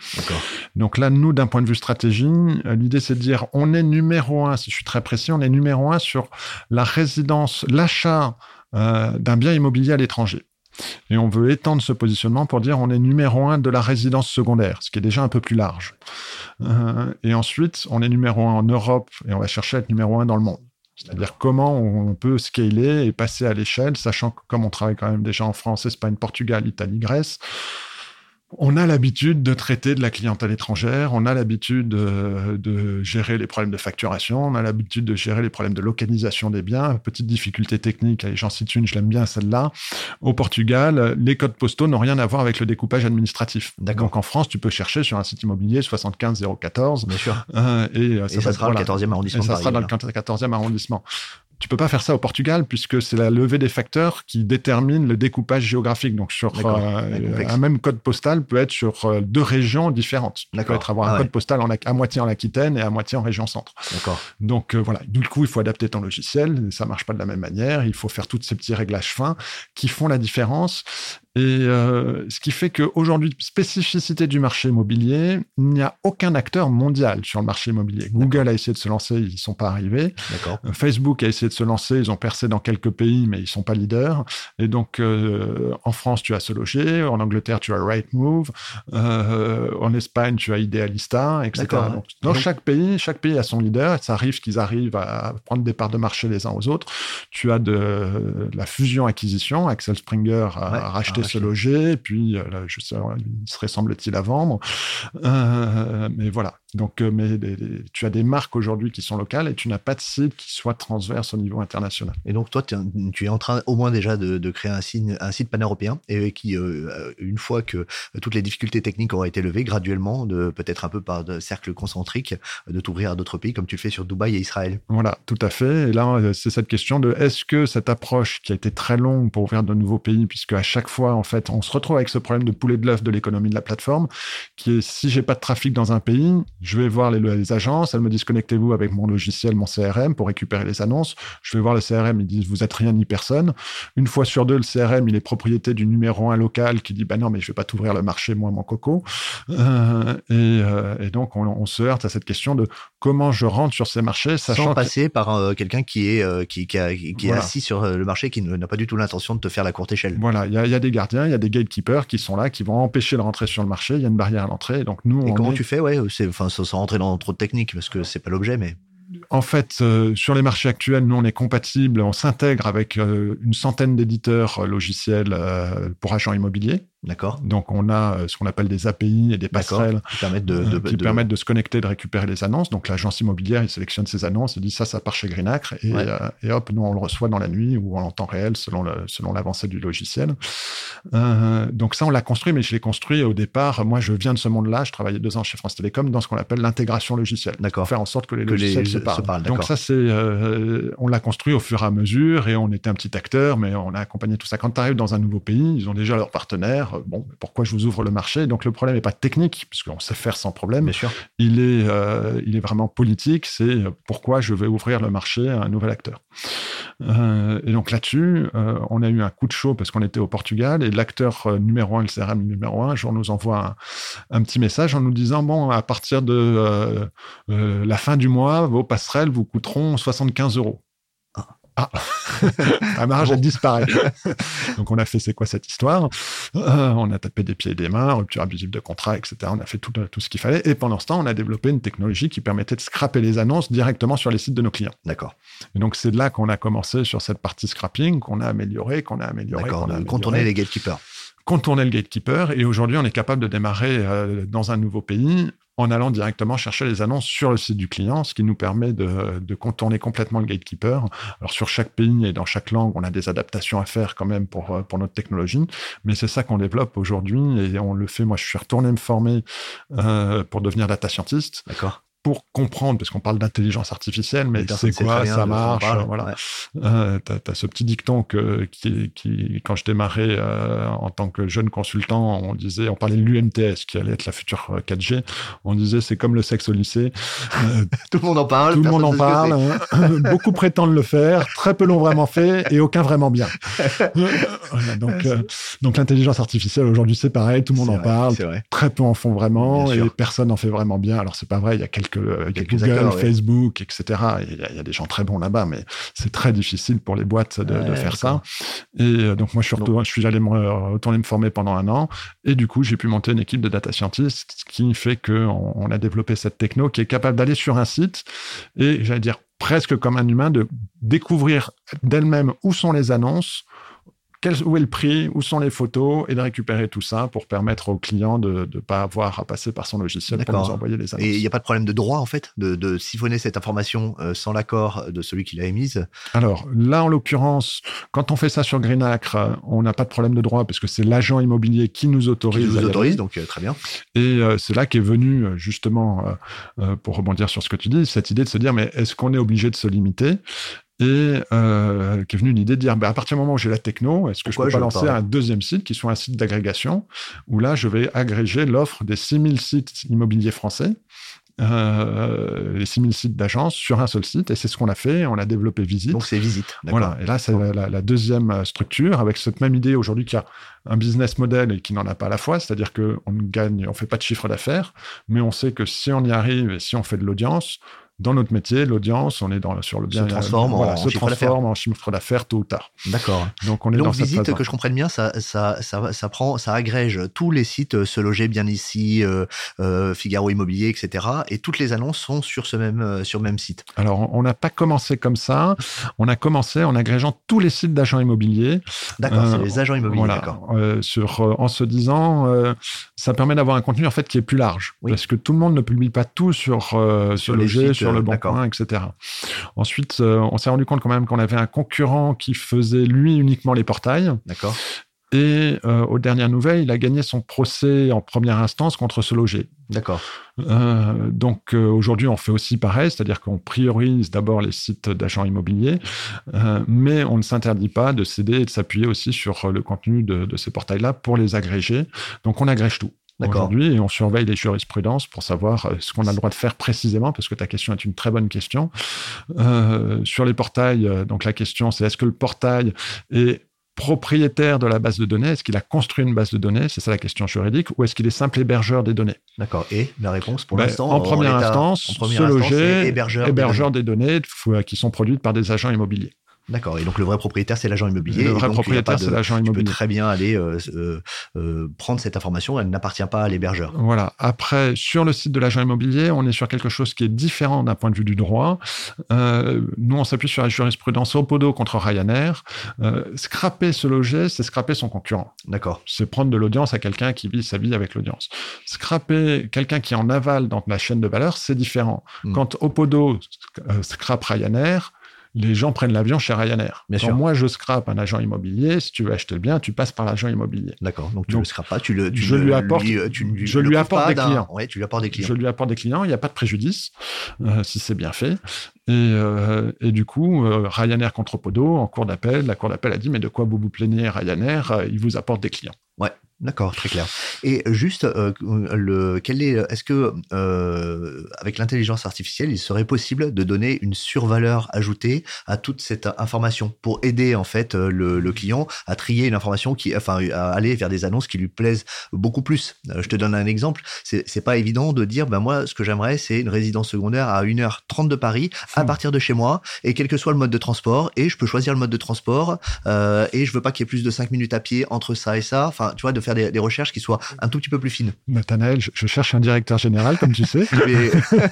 Donc là, nous, d'un point de vue stratégie, euh, l'idée, c'est de dire, on est numéro un, si je suis très précis, on est numéro un sur la résidence, l'achat d'un bien immobilier à l'étranger. Et on veut étendre ce positionnement pour dire on est numéro un de la résidence secondaire, ce qui est déjà un peu plus large. Euh, et ensuite, on est numéro un en Europe et on va chercher à être numéro un dans le monde. C'est-à-dire comment on peut scaler et passer à l'échelle, sachant que comme on travaille quand même déjà en France, Espagne, Portugal, Italie, Grèce, on a l'habitude de traiter de la clientèle étrangère, on a l'habitude de, gérer les problèmes de facturation, on a l'habitude de gérer les problèmes de localisation des biens. Petite difficulté technique, et j'en cite une, je l'aime bien celle-là. Au Portugal, les codes postaux n'ont rien à voir avec le découpage administratif. Donc en France, tu peux chercher sur un site immobilier 75014. Bien sûr. Euh, et, euh, ça, sera le 14e arrondissement. Et ça sera dans le 14e arrondissement. Tu peux pas faire ça au Portugal puisque c'est la levée des facteurs qui détermine le découpage géographique. Donc sur euh, un même code postal peut être sur euh, deux régions différentes. Tu peux être avoir un ah code postal en, à moitié en Aquitaine et à moitié en région centre. D'accord. Donc euh, voilà. Du coup, il faut adapter ton logiciel. Ça marche pas de la même manière. Il faut faire tous ces petits réglages fins qui font la différence. Et euh, ce qui fait qu'aujourd'hui, spécificité du marché immobilier, il n'y a aucun acteur mondial sur le marché immobilier. Google a essayé de se lancer, ils n'y sont pas arrivés. Euh, Facebook a essayé de se lancer, ils ont percé dans quelques pays, mais ils sont pas leaders. Et donc, euh, en France, tu as Se Loger, en Angleterre, tu as Rightmove, euh, en Espagne, tu as Idealista, etc. Donc, dans Donc- chaque pays, chaque pays a son leader. Ça arrive qu'ils arrivent à prendre des parts de marché les uns aux autres. Tu as de, de la fusion-acquisition. Axel Springer a Ouais, racheté Se. Loger, puis euh, là, je sais, il serait semble-t-il à vendre. Euh, mais voilà. Donc, euh, mais tu as des marques aujourd'hui qui sont locales et tu n'as pas de site qui soit transverse au niveau international. Et donc, toi, tu es- tu es en train au moins déjà de, de créer un, site pan-européen et qui, euh, une fois que toutes les difficultés techniques auront été levées, graduellement, peut-être un peu par de cercles concentriques, de t'ouvrir à d'autres pays comme tu le fais sur Dubaï et Israël. Voilà, tout à fait. Et là, euh, c'est cette question de est-ce que cette approche qui a été très longue pour ouvrir de nouveaux pays, puisque à chaque fois, en fait, on se retrouve avec ce problème de poulet de l'œuf de l'économie de la plateforme, qui est si j'ai pas de trafic dans un pays, je vais voir les, les agences, elles me disent connectez-vous avec mon logiciel, mon CRM pour récupérer les annonces. Je vais voir le CRM, ils disent vous êtes rien ni personne. Une fois sur deux, le CRM, il est propriété du numéro un local qui dit bah non, mais je vais pas t'ouvrir le marché, moi, mon coco. Euh, et, euh, et donc, on, on se heurte à cette question de comment je rentre sur ces marchés, sachant Sans que- passer par euh, quelqu'un qui est, qui, qui, a- qui est Voilà. assis sur le marché, qui n'a pas du tout l'intention de te faire la courte échelle. Voilà, il y, a- il y a des gardiens, il y a des gatekeepers qui sont là, qui vont empêcher de rentrer sur le marché. Il y a une barrière à l'entrée. Et donc nous, Et on comment est- tu fais? Ouais, c'est enfin sans, rentrer dans trop de techniques parce que c'est pas l'objet, mais en fait, euh, sur les marchés actuels, nous, on est compatible, on s'intègre avec euh, une centaine d'éditeurs euh, logiciels pour agents immobiliers. D'accord. Donc, on a euh, ce qu'on appelle des API et des passerelles Qui permettent de, euh, de- qui de- permettent de se connecter, de récupérer les annonces. Donc, l'agence immobilière, il sélectionne ses annonces et dit ça, ça part chez Greenacre. Et, Ouais. euh, et hop, nous, on le reçoit dans la nuit ou en temps réel selon le- selon l'avancée du logiciel. Euh, donc, ça, on l'a construit, mais je l'ai construit au départ. Moi, je viens de ce monde-là. Je travaillais deux ans chez France Télécom dans ce qu'on appelle l'intégration logicielle. D'accord. Faire en sorte que les Que logiciels se se parlent. parlent, donc, ça, c'est, euh, on l'a construit au fur et à mesure et on était un petit acteur, mais on a accompagné tout ça. Quand tu arrives dans un nouveau pays, ils ont déjà leurs partenaires. Euh, Bon, pourquoi je vous ouvre le marché? Donc, le problème n'est pas technique, puisqu'on sait faire sans problème Bien sûr. il est, euh, il est vraiment politique. C'est euh, pourquoi je vais ouvrir le marché à un nouvel acteur. Euh, et donc là-dessus, euh, on a eu un coup de chaud parce qu'on était au Portugal et l'acteur numéro un, le CRM numéro un, un jour nous envoie un, un petit message en nous disant bon, à partir de la fin du mois, vos passerelles vous coûteront 75 euros. Ah, <laughs> la marge, elle disparaît. <laughs> Donc, on a fait c'est quoi cette histoire? Euh, On a tapé des pieds et des mains, rupture abusive de contrat, etc. On a fait tout, tout ce qu'il fallait. Et pendant ce temps, on a développé une technologie qui permettait de scraper les annonces directement sur les sites de nos clients. D'accord. Et donc, c'est de là qu'on a commencé sur cette partie scrapping, qu'on a amélioré, qu'on a amélioré. D'accord. Contourner les gatekeepers. contourner le gatekeeper. Et aujourd'hui, on est capable de démarrer euh, dans un nouveau pays en allant directement chercher les annonces sur le site du client, ce qui nous permet de, contourner complètement le gatekeeper. Alors sur chaque pays et dans chaque langue, on a des adaptations à faire quand même pour, euh, pour notre technologie, mais c'est ça qu'on développe aujourd'hui et on le fait. Moi, je suis retourné me former euh, pour devenir data scientist D'accord. Pour comprendre, parce qu'on parle d'intelligence artificielle, mais c'est quoi, ça marche, parle. voilà. Ouais. Euh, t'as, t'as ce petit dicton que, qui, qui, quand je démarrais euh, en tant que jeune consultant, on disait, on parlait de l'UMTS, qui allait être la future euh, 4G. On disait, c'est comme le sexe au lycée. Euh, <laughs> Tout le monde en parle. tout le monde en parle. hein. <laughs> Beaucoup prétendent le faire. Très peu l'ont vraiment fait et aucun vraiment bien. <laughs> Voilà, donc, euh, donc l'intelligence artificielle aujourd'hui, c'est pareil. Tout le monde en parle. vrai, vrai. Très peu en font vraiment et personne n'en fait vraiment bien. Alors c'est pas vrai, il y a quelques, euh, Google, acteurs, ouais. Facebook, etc. Et Il y, a, il y a des gens très bons là-bas, mais c'est très difficile pour les boîtes de, faire ça. Et euh, donc moi je suis, retourné, je suis allé me re- retourner me former pendant un an et du coup j'ai pu monter une équipe de data scientists qui fait que on, on a développé cette techno qui est capable d'aller sur un site et j'allais dire presque comme un humain de découvrir d'elle-même où sont les annonces quel, où est le prix, où sont les photos, et de récupérer tout ça pour permettre au client de ne pas avoir à passer par son logiciel pour nous envoyer les annonces. Et il n'y a pas de problème de droit, en fait, de, de siphonner cette information euh, sans l'accord de celui qui l'a émise? Alors là, en l'occurrence, quand on fait ça sur Greenacre, euh, on n'a pas de problème de droit parce que c'est l'agent immobilier qui nous Qui autorise. nous à y autorise, donc euh, très bien. Et euh, c'est là qu'est venu justement, pour rebondir sur ce que tu dis, cette idée de se dire mais est-ce qu'on est obligé de se limiter? Et euh, qui est venue l'idée de dire, bah, à partir du moment où j'ai la techno, est-ce que Pourquoi je peux pas lancer un deuxième site qui soit un site d'agrégation, où là, je vais agréger l'offre des 6000 sites immobiliers français euh, les 6000 sites d'agence sur un seul site. Et c'est ce qu'on a fait. On a développé Visite. Donc c'est Visite. Voilà. Et là, c'est la, la, deuxième structure avec cette même idée aujourd'hui qui a un business model et qui n'en a pas à la fois. C'est-à-dire qu'on gagne, on fait pas de chiffre d'affaires, mais on sait que si on y arrive et si on fait de l'audience, dans notre métier, l'audience, on est dans, sur le bien. Se transforme, en, se chiffre transforme en chiffre d'affaires tôt ou tard. D'accord. Donc on est Donc, dans visite, que je comprenne bien, ça, ça, ça, ça, prend, ça agrège tous les sites euh, Se loger bien ici, euh, euh, Figaro Immobilier, etc. Et toutes les annonces sont sur ce même, sur le même site. Alors on n'a pas commencé comme ça. On a commencé en agrégeant tous les sites d'agents immobiliers. D'accord, c'est les agents immobiliers. Voilà, sur, en se disant, ça permet d'avoir un contenu en fait qui est plus large, parce que tout le monde ne publie pas tout sur, sur, sur loger, sur le bon coin, etc. Ensuite, euh, on s'est rendu compte quand même qu'on avait un concurrent qui faisait lui uniquement les portails. D'accord. Et euh, aux dernières nouvelles, il a gagné son procès en première instance contre ce loger. D'accord. Euh, donc aujourd'hui, on fait aussi pareil, c'est-à-dire qu'on priorise d'abord les sites d'agents immobiliers, mais on ne s'interdit pas de céder et de s'appuyer aussi sur le contenu de, de ces portails-là pour les agréger. Donc on agrège tout aujourd'hui et on surveille les jurisprudences pour savoir euh, ce qu'on a le droit de faire précisément, parce que ta question est une très bonne question. Euh, sur les portails, euh, donc la question c'est est-ce que le portail est propriétaire de la base de données? Est-ce qu'il a construit une base de données? C'est ça la question juridique. Ou est-ce qu'il est simple hébergeur des données? D'accord. Et la réponse pour ben, l'instant En première instance, en se loger, hébergeur, des données qui sont produites par des agents immobiliers. D'accord. Et donc le vrai propriétaire, c'est l'agent immobilier. Le vrai propriétaire, c'est l'agent immobilier. Tu peux très bien aller euh, euh, euh, prendre cette information. Elle n'appartient pas à l'hébergeur. Voilà. Après, sur le site de l'agent immobilier, on est sur quelque chose qui est différent d'un point de vue du droit. nous, on s'appuie sur la jurisprudence Opodo contre Ryanair. scraper se loger, c'est scraper son concurrent. D'accord. C'est prendre de l'audience à quelqu'un qui vit sa vie avec l'audience. Scraper quelqu'un qui est en aval dans la chaîne de valeur, c'est différent. Hmm. Quand Opodo scrape Ryanair, les gens prennent l'avion chez Ryanair. Bien Quand moi, je scrape un agent immobilier, si tu veux acheter le bien, tu passes par l'agent immobilier. D'accord. Donc, tu ne le scrapes pas, tu le. je lui apporte, je lui apporte des clients. Ouais, tu lui apportes des clients. Je lui apporte des clients. Il n'y a pas de préjudice euh, si c'est bien fait. Et, euh, et du coup, euh, Ryanair contre Podo, en cours d'appel, la cour d'appel a dit mais de quoi vous vous plaignez, Ryanair Il vous apporte des clients. Ouais. D'accord, très clair. Et juste, euh, le, quel est, est-ce que euh, avec l'intelligence artificielle, il serait possible de donner une survaleur ajoutée à toute cette information pour aider en fait euh, le, le client à trier une information qui, enfin, à aller vers des annonces qui lui plaisent beaucoup plus? je te donne un exemple. C'est, c'est pas évident de dire, ben moi, ce que j'aimerais, c'est une résidence secondaire à 1h30 de Paris, à hmm. partir de chez moi, et quel que soit le mode de transport, et je peux choisir le mode de transport, et je veux pas qu'il y ait plus de 5 minutes à pied entre ça et ça. Enfin, tu vois, de faire des, recherches qui soient un tout petit peu plus fines. Nathanaël, je, cherche un directeur général, comme tu sais. <laughs>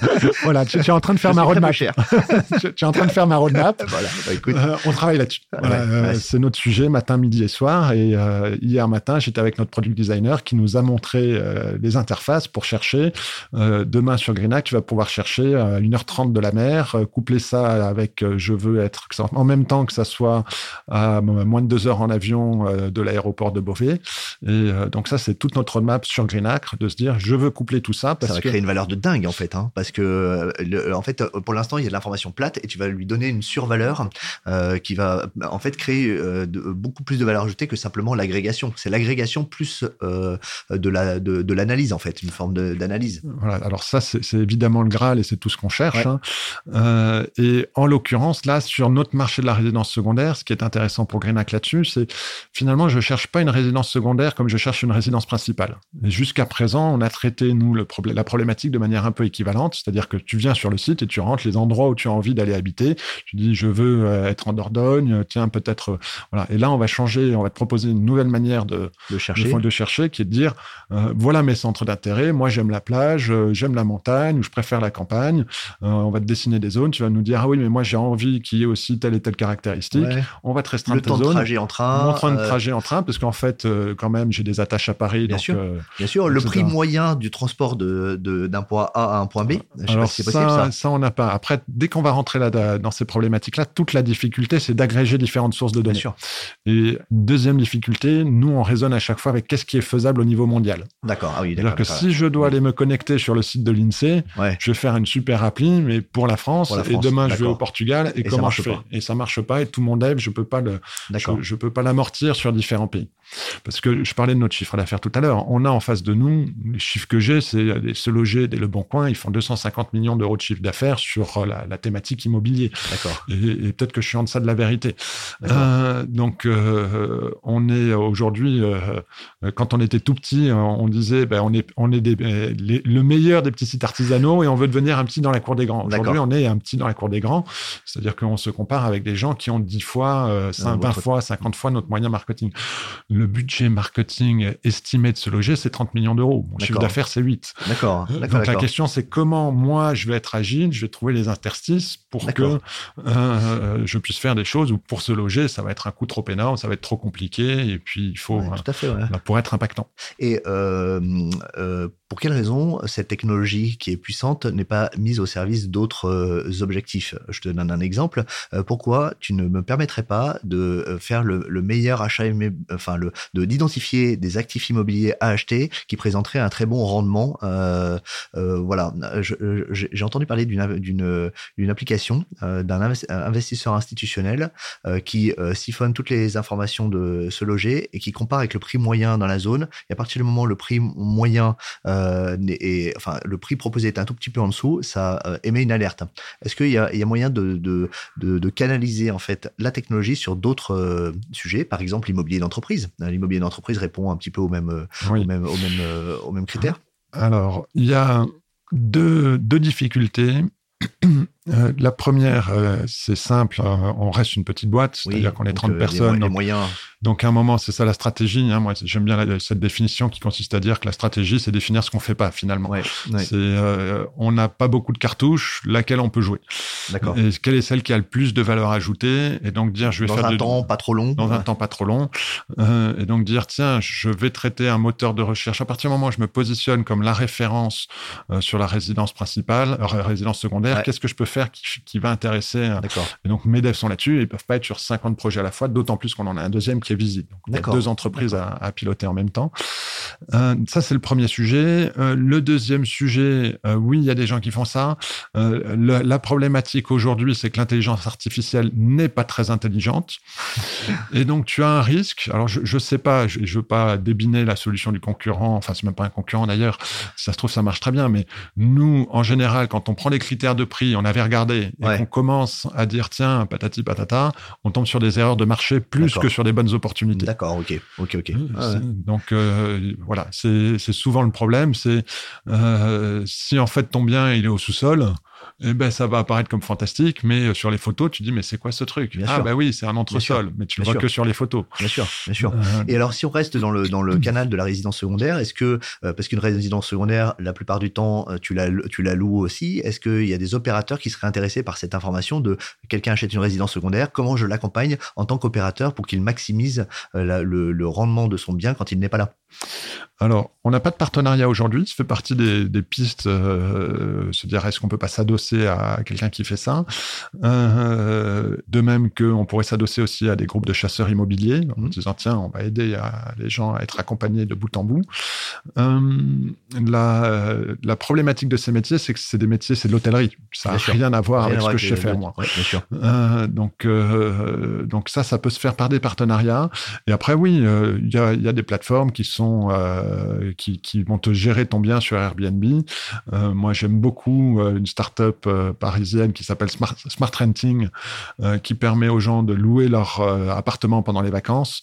<laughs> voilà, <laughs> tu, es en train de faire ma roadmap. tu, es en train de faire ma roadmap. voilà, bah, écoute. Euh, on travaille là-dessus. Euh, c'est notre sujet matin, midi et soir. Et euh, hier matin, j'étais avec notre product designer qui nous a montré les interfaces pour chercher. demain sur Greenac, tu vas pouvoir chercher à 1h30 de la mer, coupler ça avec je veux être en même temps que ça soit à moins de deux heures en avion de l'aéroport de Beauvais. Et euh, donc ça, c'est toute notre roadmap sur Greenacre de se dire, je veux coupler tout ça. Parce ça va créer une valeur de dingue en fait, hein, parce que euh, en fait, pour l'instant, il y a de l'information plate et tu vas lui donner une survaleur euh, qui va en fait créer beaucoup plus de valeur ajoutée que simplement l'agrégation. C'est l'agrégation plus de la de, l'analyse en fait, une forme d'analyse. Voilà. Alors ça, c'est évidemment le Graal et c'est tout ce qu'on cherche. Hein. et en l'occurrence, là, sur notre marché de la résidence secondaire, ce qui est intéressant pour Greenacre là-dessus, c'est finalement, je cherche pas une résidence secondaire comme je cherche une résidence principale. Jusqu'à présent, on a traité, nous, le la problématique de manière un peu équivalente, c'est-à-dire que tu viens sur le site et tu rentres les endroits où tu as envie d'aller habiter. Tu dis, je veux euh, être en Dordogne, tiens, peut-être, euh, voilà. Et là, on va changer, on va te proposer une nouvelle manière de, de chercher, de, chercher, qui est de dire, euh, voilà mes centres d'intérêt. Moi, j'aime la plage, j'aime la montagne, ou je préfère la campagne. on va te dessiner des zones. Tu vas nous dire, ah oui, mais moi, j'ai envie qu'il y ait aussi telle et telle caractéristique. On va te restreindre le temps de trajet en train. Le temps de trajet en train, parce qu'en fait, quand même, j'ai des attaches à Paris. Bien sûr. Euh, bien sûr. Le prix moyen du transport d'un de, d'un point A à un point B, je sais pas si c'est possible ça. Ça, on n'a pas. Après, dès qu'on va rentrer là dans ces problématiques-là, toute la difficulté, c'est d'agréger différentes sources de données. Bien sûr. Et deuxième difficulté, nous, on raisonne à chaque fois avec qu'est-ce qui est faisable au niveau mondial. D'accord. Ah oui, d'accord. que si je dois aller me connecter sur le site de l'INSEE, je vais faire une super appli, mais pour la France, et demain je vais au Portugal, et, comment je fais Et ça marche pas, et tout mon dev, je peux pas le, je, je peux pas l'amortir sur différents pays. Parce que je parlais de notre chiffre d'affaires tout à l'heure. On a en face de nous, les chiffres que j'ai, c'est Se Loger des Le Bon Coin, ils font 250 millions d'euros de chiffre d'affaires sur euh, la, thématique immobilier. D'accord. Et, peut-être que je suis en deçà de la vérité. Euh, donc, euh, on est aujourd'hui, quand on était tout petit, on disait, ben, on est, on est des, le meilleur des petits sites artisanaux et on veut devenir un petit dans la cour des grands. Aujourd'hui, on est un petit dans la cour des grands, c'est-à-dire qu'on se compare avec des gens qui ont 10 fois, 20 fois, 50 fois notre moyen marketing. Le budget marketing estimé de se loger, c'est 30 millions d'euros. Mon chiffre d'affaires, c'est 8. D'accord. Donc la question, c'est comment moi, je vais être agile, je vais trouver les interstices pour que euh, je puisse faire des choses où pour se loger, ça va être un coût trop énorme, ça va être trop compliqué, et puis il faut, tout à fait, bah, pour être impactant. Et euh, euh, pour quelle raison cette technologie qui est puissante n'est pas mise au service d'autres objectifs? Je te donne un exemple. pourquoi tu ne me permettrais pas de faire le, le meilleur achat, enfin de d'identifier des actifs immobiliers à acheter qui présenteraient un très bon rendement. Euh, euh, voilà, j'ai entendu parler d'une application euh, d'un investisseur institutionnel qui siphonne toutes les informations de ce loger et qui compare avec le prix moyen dans la zone. Et à partir du moment où le prix moyen est, enfin le prix proposé est un tout petit peu en dessous, ça émet une alerte. Est-ce qu'il y a, il y a moyen de, de, de, de canaliser en fait la technologie sur d'autres sujets, par exemple l'immobilier d'entreprise? L'immobilier d'entreprise répond un petit peu aux mêmes, euh, aux mêmes, aux mêmes, euh, aux mêmes critères Alors, il y a deux, deux difficultés. Euh, la première, c'est simple, on reste une petite boîte, c'est-à-dire qu'on est 30 personnes. Les. Donc à un moment, c'est ça la stratégie. Hein. Moi, j'aime bien cette définition qui consiste à dire que la stratégie, c'est définir ce qu'on fait pas finalement. Euh, on n'a pas beaucoup de cartouches, laquelle on peut jouer. D'accord. Et quelle est celle qui a le plus de valeur ajoutée? Et donc dire, je vais dans faire un temps pas trop long. Dans un temps pas trop long. Euh, et donc dire, tiens, je vais traiter un moteur de recherche. À partir du moment où je me positionne comme la référence euh, sur la résidence principale, résidence secondaire, qu'est-ce que je peux faire qui, qui va intéresser D'accord. Et donc mes devs sont là-dessus. Ils peuvent pas être sur 50 projets à la fois, d'autant plus qu'on en a un deuxième qui visite. Donc, deux entreprises à, piloter en même temps. Euh, ça, c'est le premier sujet. Euh, le deuxième sujet, euh, oui, il y a des gens qui font ça. la problématique aujourd'hui, c'est que l'intelligence artificielle n'est pas très intelligente. <laughs> Et donc, tu as un risque. Alors, je ne sais pas, je ne veux pas débiner la solution du concurrent. Enfin, c'est même pas un concurrent d'ailleurs. ça se trouve, ça marche très bien. Mais nous, en général, quand on prend les critères de prix, on avait regardé et qu'on commence à dire, tiens, patati patata, on tombe sur des erreurs de marché plus que sur des bonnes opportunités. D'accord, ok, ok, ok. Donc euh, voilà, c'est souvent le problème, c'est euh, si en fait ton bien il est au sous-sol, eh ben ça va apparaître comme fantastique, mais euh, sur les photos, tu dis mais c'est quoi ce truc? Ah bah oui, c'est un entresol, mais tu le vois que sur les photos. Bien sûr, bien sûr. Euh, Et alors si on reste dans le dans le canal de la résidence secondaire, est-ce que euh, parce qu'une résidence secondaire, la plupart du temps, tu la tu la loues aussi, est-ce qu'il y a des opérateurs qui seraient intéressés par cette information de quelqu'un achète une résidence secondaire, comment je l'accompagne en tant qu'opérateur pour qu'il maximise le, le rendement de son bien quand il n'est pas là? Alors, on n'a pas de partenariat aujourd'hui. Ça fait partie des, pistes. Euh, se dire, est-ce qu'on peut pas s'adosser à quelqu'un qui fait ça? Euh, De même qu'on pourrait s'adosser aussi à des groupes de chasseurs immobiliers en mmh. disant, tiens, on va aider les gens à être accompagnés de bout en bout. Euh, la, problématique de ces métiers, c'est que c'est des métiers, c'est de l'hôtellerie. Ça n'a rien à voir avec ce que je sais faire moi. donc, donc ça, ça peut se faire par des partenariats. Et après, oui, il y a des plateformes qui sont euh, qui, vont te gérer ton bien sur Airbnb. Euh, moi, j'aime beaucoup euh, une startup parisienne qui s'appelle Smart, Smart, Renting, qui permet aux gens de louer leur appartement pendant les vacances.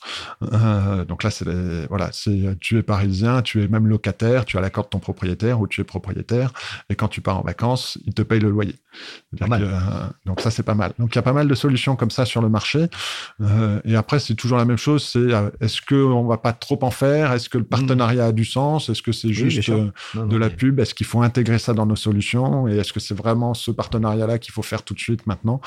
donc là, c'est voilà, c'est tu es parisien, tu es même locataire, tu as l'accord de ton propriétaire ou tu es propriétaire, et quand tu pars en vacances, il te paye le loyer. donc ça, c'est pas mal. Donc il y a pas mal de solutions comme ça sur le marché. et après, c'est toujours la même chose. C'est est-ce qu'on va pas trop en faire? Est-ce que le partenariat a du sens? Est-ce que c'est juste euh, de la pub? Est-ce qu'il faut intégrer ça dans nos solutions? Et est-ce que c'est vraiment ce partenariat-là qu'il faut faire tout de suite maintenant?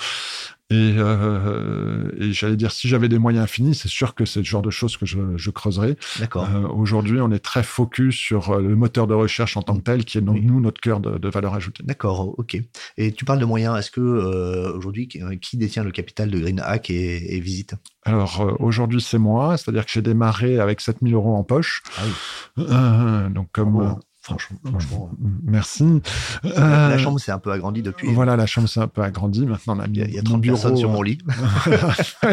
Euh, et, j'allais dire, si j'avais des moyens infinis, c'est sûr que c'est le genre de choses que je, creuserais. D'accord. Euh, aujourd'hui, on est très focus sur le moteur de recherche en tant que tel, qui est donc, nous notre cœur de, valeur ajoutée. D'accord, ok. Et tu parles de moyens. Est-ce que aujourd'hui, qui détient le capital de Green Hack et, et Visite Alors aujourd'hui, c'est moi. C'est-à-dire que j'ai démarré avec 7000 euros en poche. Ah oui. Euh, donc, comme. Franchement. franchement. Merci. La, la chambre s'est un peu agrandie depuis. Voilà, la chambre s'est un peu agrandie. Maintenant, on a il y a, il y a 30 personnes sur mon lit. <laughs>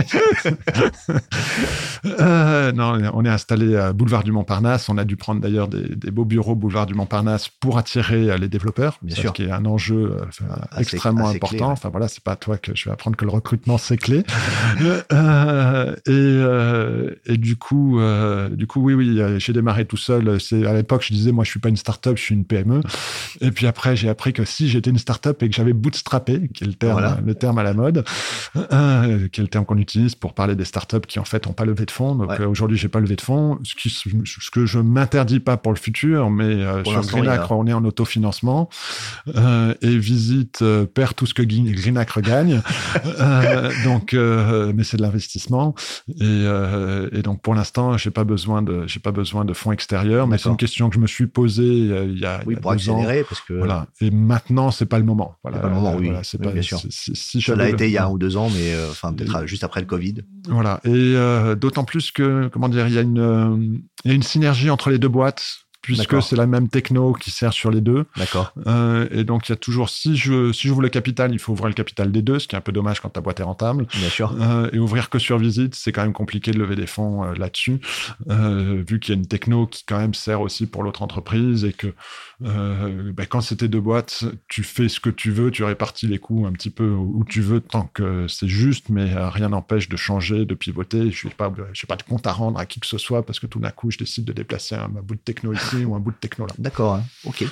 euh, non, on est installé à Boulevard du Montparnasse. On a dû prendre d'ailleurs des, des, beaux bureaux Boulevard du Montparnasse pour attirer les développeurs, Bien sûr. ce qui est un enjeu enfin, Assez- extrêmement assez important. clé, ouais. Enfin voilà, c'est pas à toi que je vais apprendre que le recrutement c'est clé. Euh, et, euh, et du coup, euh, du coup, oui, oui, euh, j'ai démarré tout seul. C'est à l'époque, je disais, moi, je suis pas une start-up, je suis une PME. Et puis après, j'ai appris que si j'étais une start-up et que j'avais bootstrappé, qui est le terme, Voilà. le terme à la mode, euh, qui est le terme qu'on utilise pour parler des start-up qui en fait n'ont pas levé de fonds. Donc Ouais. euh, aujourd'hui, j'ai pas levé de fonds, ce, qui, ce que je m'interdis pas pour le futur, mais euh, sur Greenacre, on est en autofinancement euh, et visite euh, perd tout ce que Greenacre gagne. <laughs> Donc, mais c'est de l'investissement et, et donc pour l'instant, j'ai pas besoin de j'ai pas besoin de fonds extérieurs, mais c'est une question que je me suis posée il y a, Oui, y a pour ans. accélérer, parce que Voilà. Et maintenant, c'est pas le moment. Voilà. Pas le moment, Euh, oui. voilà, c'est Oui, pas, bien sûr. si- ça l'a été il y a un ou deux ans, mais euh, enfin peut-être euh, juste après le Covid. Voilà. Et euh, d'autant plus que, comment dire, il y, a une, euh, il y a une synergie entre les deux boîtes, puisque c'est la même techno qui sert sur les deux. D'accord. Euh, et donc, il y a toujours, si je si j'ouvre le capital, il faut ouvrir le capital des deux, ce qui est un peu dommage quand ta boîte est rentable. Bien sûr. Euh, et ouvrir que sur visite, c'est quand même compliqué de lever des fonds euh, là-dessus, vu qu'il y a une techno qui quand même sert aussi pour l'autre entreprise et que ben, quand c'était deux boîtes, tu fais ce que tu veux, tu répartis les coûts un petit peu où tu veux tant que c'est juste, mais rien n'empêche de changer, de pivoter. Je n'ai pas, pas de compte à rendre à qui que ce soit parce que tout d'un coup, je décide de déplacer un, un bout de techno ici ou un bout de techno là. D'accord, hein. ok.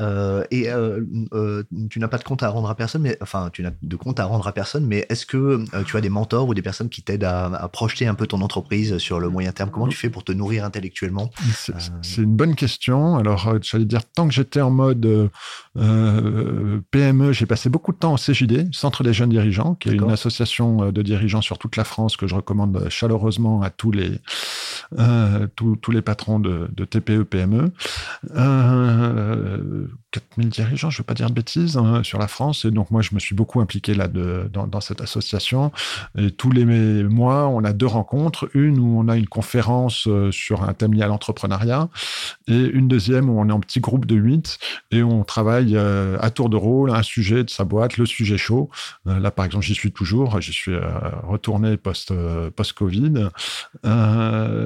Euh, et euh, euh, tu n'as pas de compte à rendre à personne, mais enfin, tu n'as de compte à rendre à personne, mais est-ce que tu as des mentors ou des personnes qui t'aident à, à projeter un peu ton entreprise sur le moyen terme? Comment tu fais pour te nourrir intellectuellement? C'est une bonne question. Alors, j'allais dire, tant que j'étais en mode PME, j'ai passé beaucoup de temps au CJD, Centre des jeunes dirigeants, qui est une association de dirigeants sur toute la France que je recommande chaleureusement à tous les, tous, tous les patrons de, TPE, PME. Euh, 4000 dirigeants, je ne veux pas dire de bêtises, hein, sur la France. Et donc, moi, je me suis beaucoup impliqué là dans, cette association. Et tous les mois, on a deux rencontres. Une où on a une conférence euh, sur un thème lié à l'entrepreneuriat et une deuxième où on est en petit groupe de huit et on travaille euh, à tour de rôle un sujet de sa boîte, le sujet chaud. Euh, là, par exemple, j'y suis toujours. J'y suis euh, retourné post,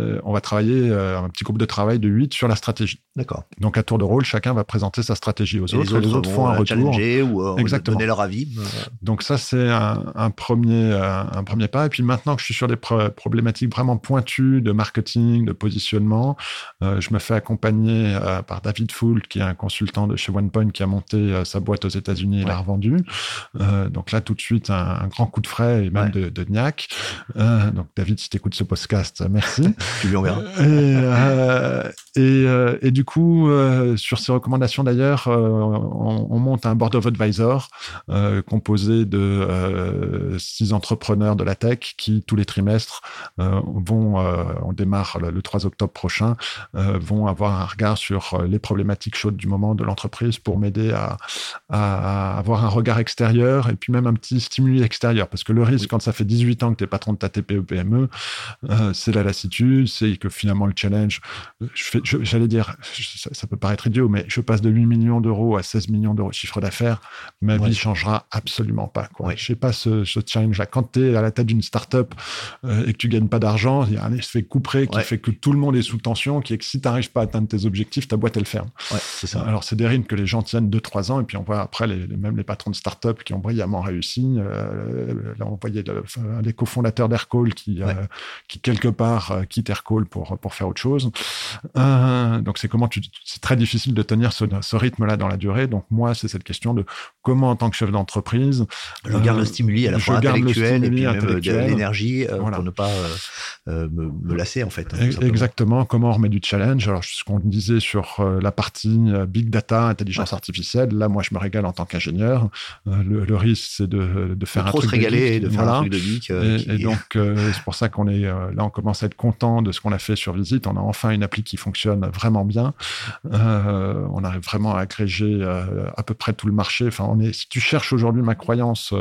euh. Euh, on va travailler euh, un petit groupe de travail de huit sur la stratégie. D'accord. Donc, à tour de rôle, chacun va présenter sa stratégie aux Et autres. et les autres vont, font un euh, retour. challenger ou euh, Exactement. donner leur avis. Euh, Donc ça, c'est un, un premier, euh, un premier pas. Et puis maintenant que je suis sur des pro- problématiques vraiment pointues de marketing, de positionnement, euh, je me fais accompagner euh, par David Foult, qui est un consultant de chez OnePoint, qui a monté euh, sa boîte aux États-Unis et l'a revendue. Euh, donc là, tout de suite, un, un grand coup de frais et même Ouais. de, de niaque. Euh, donc David, si tu écoutes ce podcast, merci. <laughs> tu lui enverras. Et, euh, et, euh, et du coup, euh, sur ces recommandations d'ailleurs, on, on monte un board of advisors composé de six entrepreneurs de la tech qui, tous les trimestres, vont, on démarre le, le 3 octobre prochain, vont avoir un regard sur les problématiques chaudes du moment de l'entreprise pour m'aider à, à, avoir un regard extérieur et puis même un petit stimuli extérieur. Parce que le risque, quand ça fait 18 ans que tu es patron de ta TPE PME, euh, c'est la lassitude, c'est que finalement le challenge, j'allais dire, je- ça, ça peut paraître idiot, mais je passe de 8 millions d'euros à 16 millions d'euros de chiffre d'affaires, ma Ouais. vie changera absolument pas. Quoi. Ouais. Je sais pas ce, ce challenge-là. Quand tu es à la tête d'une start-up euh, et que tu gagnes pas d'argent, il y a un effet couperet qui Ouais. fait que tout le monde est sous tension, qui est que si tu n'arrives pas à atteindre tes objectifs, ta boîte elle ferme. C'est ça. Alors, c'est des rythmes que les gens tiennent 2-3 ans, et puis on voit après les, les- même les patrons de start-up qui ont brillamment réussi. Euh, là, on voyait le- un des cofondateurs d'Aircall qui, euh, qui, quelque part, quitte Pour, pour faire autre chose. Euh, donc, c'est comment tu, c'est très difficile de tenir ce, ce rythme-là dans la durée. Donc, moi, c'est cette question de comment, en tant que chef d'entreprise, Je garde euh, le stimuli à la fois intellectuel et puis même euh, de l'énergie euh, Voilà. pour ne pas me, me lasser en fait. hein. Exactement, comment on remet du challenge? Alors, ce qu'on disait sur la partie big data, intelligence artificielle, là, moi, je me régale en tant qu'ingénieur. Le, le risque, c'est de, de faire De un trop truc se régaler geek. et de faire un truc de geek. Et, qui- et donc, c'est pour ça qu'on est là, on commence à être content de ce qu'on a fait sur Visite. On a enfin une appli qui fonctionne vraiment bien. Euh, on arrive vraiment à agréger euh, à peu près tout le marché. Si tu cherches aujourd'hui ma croyance,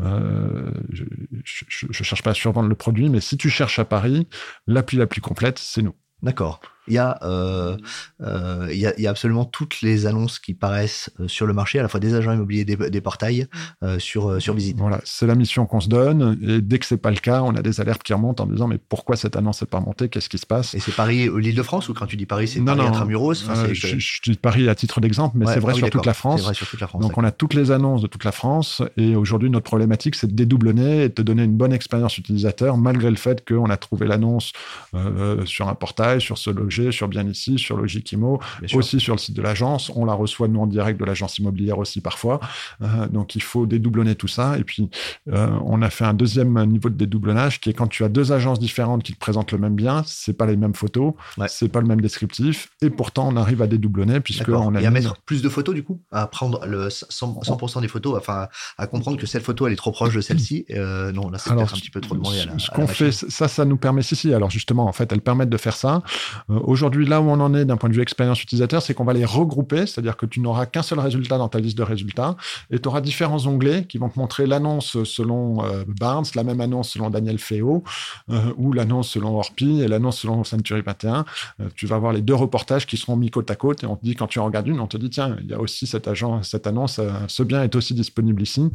euh, je, je cherche pas à survendre le produit, mais si tu cherches à Paris, l'appli la plus complète, c'est nous. D'accord. Il y, a, euh, euh, il, y a, il y a absolument toutes les annonces qui paraissent euh, sur le marché, à la fois des agents immobiliers, des, des portails, euh, sur, sur visite. Voilà, c'est la mission qu'on se donne. Et dès que c'est pas le cas, on a des alertes qui remontent en disant mais pourquoi cette annonce n'est pas montée? Qu'est-ce qui se passe? Et c'est Paris, l'Île-de-France, ou quand tu dis Paris, c'est Paris intramuros enfin, euh, je, je, dis Paris à titre d'exemple, mais ouais, c'est vrai, ah oui, sur toute la France. vrai sur toute la France. Donc on a toutes les annonces de toute la France. Et aujourd'hui, notre problématique, c'est de dédoublonner et de te donner une bonne expérience utilisateur, malgré le fait qu'on a trouvé l'annonce euh, sur un portail, sur ce sur Bien ici, sur Logikimo, aussi sur le site de l'agence. On la reçoit, nous, en direct de l'agence immobilière aussi parfois. Euh, donc, il faut dédoublonner tout ça. Et puis, euh, on a fait un deuxième niveau de dédoublonnage qui est quand tu as deux agences différentes qui te présentent le même bien, c'est pas les mêmes photos, ouais. c'est pas le même descriptif. Et pourtant, on arrive à dédoublonner puisque on a. Et à mettre plus de photos, du coup, à prendre le 100%, 100 des photos, enfin, à comprendre que cette photo, elle est trop proche de celle-ci. <clears throat> Euh, non, là, c'est peut-être un petit peu trop demandé à la. Ce qu'on fait, ça, ça nous permet, si, si. Alors, justement, en fait, elles permettent de faire ça. Euh, Aujourd'hui, là où on en est d'un point de vue expérience utilisateur, c'est qu'on va les regrouper, c'est-à-dire que tu n'auras qu'un seul résultat dans ta liste de résultats et tu auras différents onglets qui vont te montrer l'annonce selon euh, Barnes, la même annonce selon Daniel Féo euh, ou l'annonce selon Orpi et l'annonce selon Century 21. Euh, tu vas avoir les deux reportages qui seront mis côte à côte et on te dit, quand tu en regardes une, on te dit, tiens, il y a aussi cet agent, cette annonce, ce bien est aussi disponible ici.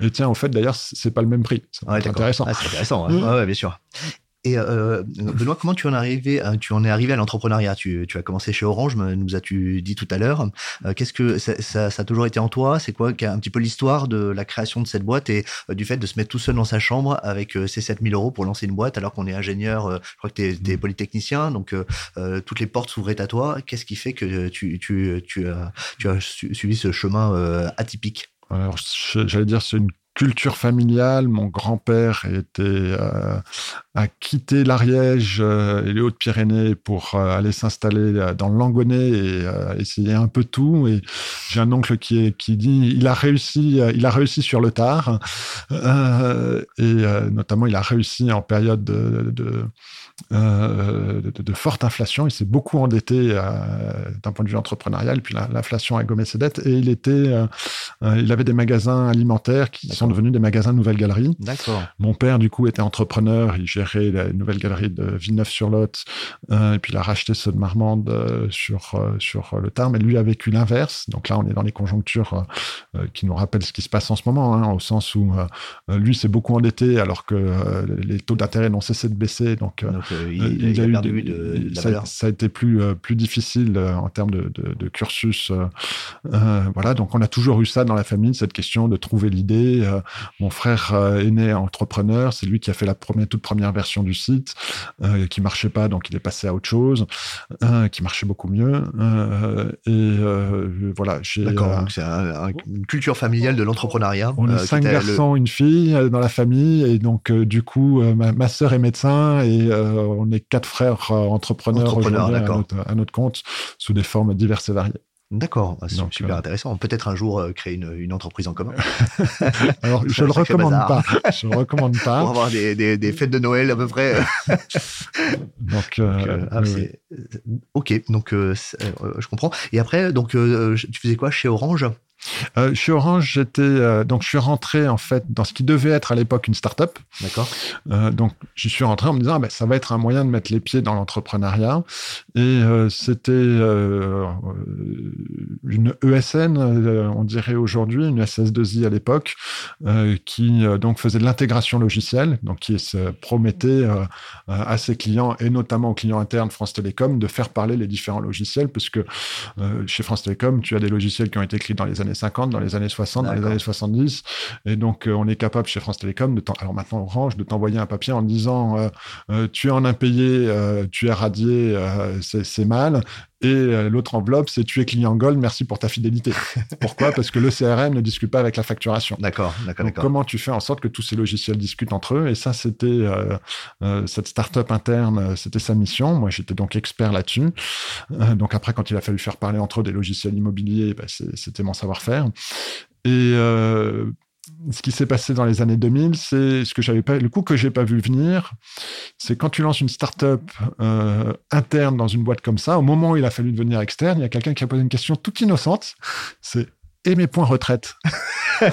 Et tiens, au fait, d'ailleurs, c'est pas le même prix. C'est ouais, intéressant. Ah, c'est intéressant, ouais. ouais, bien sûr. Et euh, Benoît, comment tu en es arrivé, à, tu en es arrivé à l'entrepreneuriat? Tu, tu, as commencé chez Orange, nous as-tu dit tout à l'heure. Euh, Qu'est-ce que ça, ça, ça, a toujours été en toi? C'est quoi un petit peu l'histoire de la création de cette boîte et euh, du fait de se mettre tout seul dans sa chambre avec euh, ces 7000 euros pour lancer une boîte alors qu'on est ingénieur, euh, je crois que tu es, es, polytechnicien, donc euh, toutes les portes s'ouvraient à toi. Qu'est-ce qui fait que tu, tu, tu, as, tu as suivi ce chemin atypique? Alors, j'allais dire, c'est une culture familiale. Mon grand-père était euh, a quitté l'Ariège euh, et les Hautes-Pyrénées pour euh, aller s'installer dans le Langonnet et euh, essayer un peu tout. Et j'ai un oncle qui est qui dit il a réussi, il a réussi sur le tard et notamment il a réussi en période de, de euh, de, de, forte inflation. Il s'est beaucoup endetté euh, d'un point de vue entrepreneurial, puis l'inflation a gommé ses dettes. Et il était, euh, il avait des magasins alimentaires qui sont devenus des magasins Nouvelle Galerie. D'accord. Mon père, du coup, était entrepreneur. Il gérait la Nouvelle Galerie de Villeneuve-sur-Lot. et puis il a racheté ceux de Marmande sur, sur le Tarn. Mais lui a vécu l'inverse. Donc là, on est dans les conjonctures qui nous rappellent ce qui se passe en ce moment, hein, au sens où lui s'est beaucoup endetté alors que les taux d'intérêt n'ont cessé de baisser. Donc, donc euh, il, il, il, a, perdu de, de, ça, a été plus, euh, plus difficile euh, en termes de, de cursus. Euh, voilà, donc on a toujours eu ça dans la famille, cette question de trouver l'idée. Euh, mon frère est né entrepreneur, c'est lui qui a fait la première, toute première version du site, qui marchait pas, donc il est passé à autre chose, qui marchait beaucoup mieux. et voilà. D'accord, donc c'est un, un, une culture familiale de l'entrepreneuriat. On est cinq garçons, le... une fille dans la famille, et donc du coup, ma, ma sœur est médecin et on est quatre frères entrepreneurs, entrepreneurs à notre, à, notre, compte sous des formes diverses et variées. D'accord, ah, c'est super euh... intéressant. Peut-être un jour euh, créer une, une, entreprise en commun. <laughs> Alors, je le recommande bazar. pas. <laughs> Je le recommande pas. Pour avoir des, des, des, fêtes de Noël à peu près. <laughs> donc, euh, donc ah, oui. ok, donc je comprends. Et après, donc tu faisais quoi chez Orange? Euh, chez Orange, j'étais euh, donc je suis rentré en fait dans ce qui devait être à l'époque une start-up. D'accord. Euh, donc j'y suis rentré en me disant ah, ben, ça va être un moyen de mettre les pieds dans l'entrepreneuriat et euh, c'était une ESN, on dirait aujourd'hui une SS2I à l'époque, qui donc faisait de l'intégration logicielle, donc qui se promettait à ses clients et notamment aux clients internes France Télécom de faire parler les différents logiciels puisque chez France Télécom tu as des logiciels qui ont été écrits dans les années 50, dans les années 60, dans les années 70. Et donc, euh, on est capable chez France Télécom, de alors maintenant Orange, de t'envoyer un papier en disant euh, euh, tu es en impayé, tu es radié, c'est mal. Et l'autre enveloppe, c'est tu es client Gold, merci pour ta fidélité. <laughs> Pourquoi? Parce que le CRM ne discute pas avec la facturation. D'accord, d'accord. Comment tu fais en sorte que tous ces logiciels discutent entre eux? Et ça, c'était cette start-up interne, c'était sa mission. Moi, j'étais donc expert là-dessus. donc après, quand il a fallu faire parler entre eux des logiciels immobiliers, bah, c'était mon savoir-faire. Et euh, ce qui s'est passé dans les années 2000, c'est ce que j'avais pas, le coup que j'ai pas vu venir, c'est quand tu lances une start-up euh, interne dans une boîte comme ça, au moment où il a fallu devenir externe, il y a quelqu'un qui a posé une question toute innocente. C'est et mes points retraite. <laughs>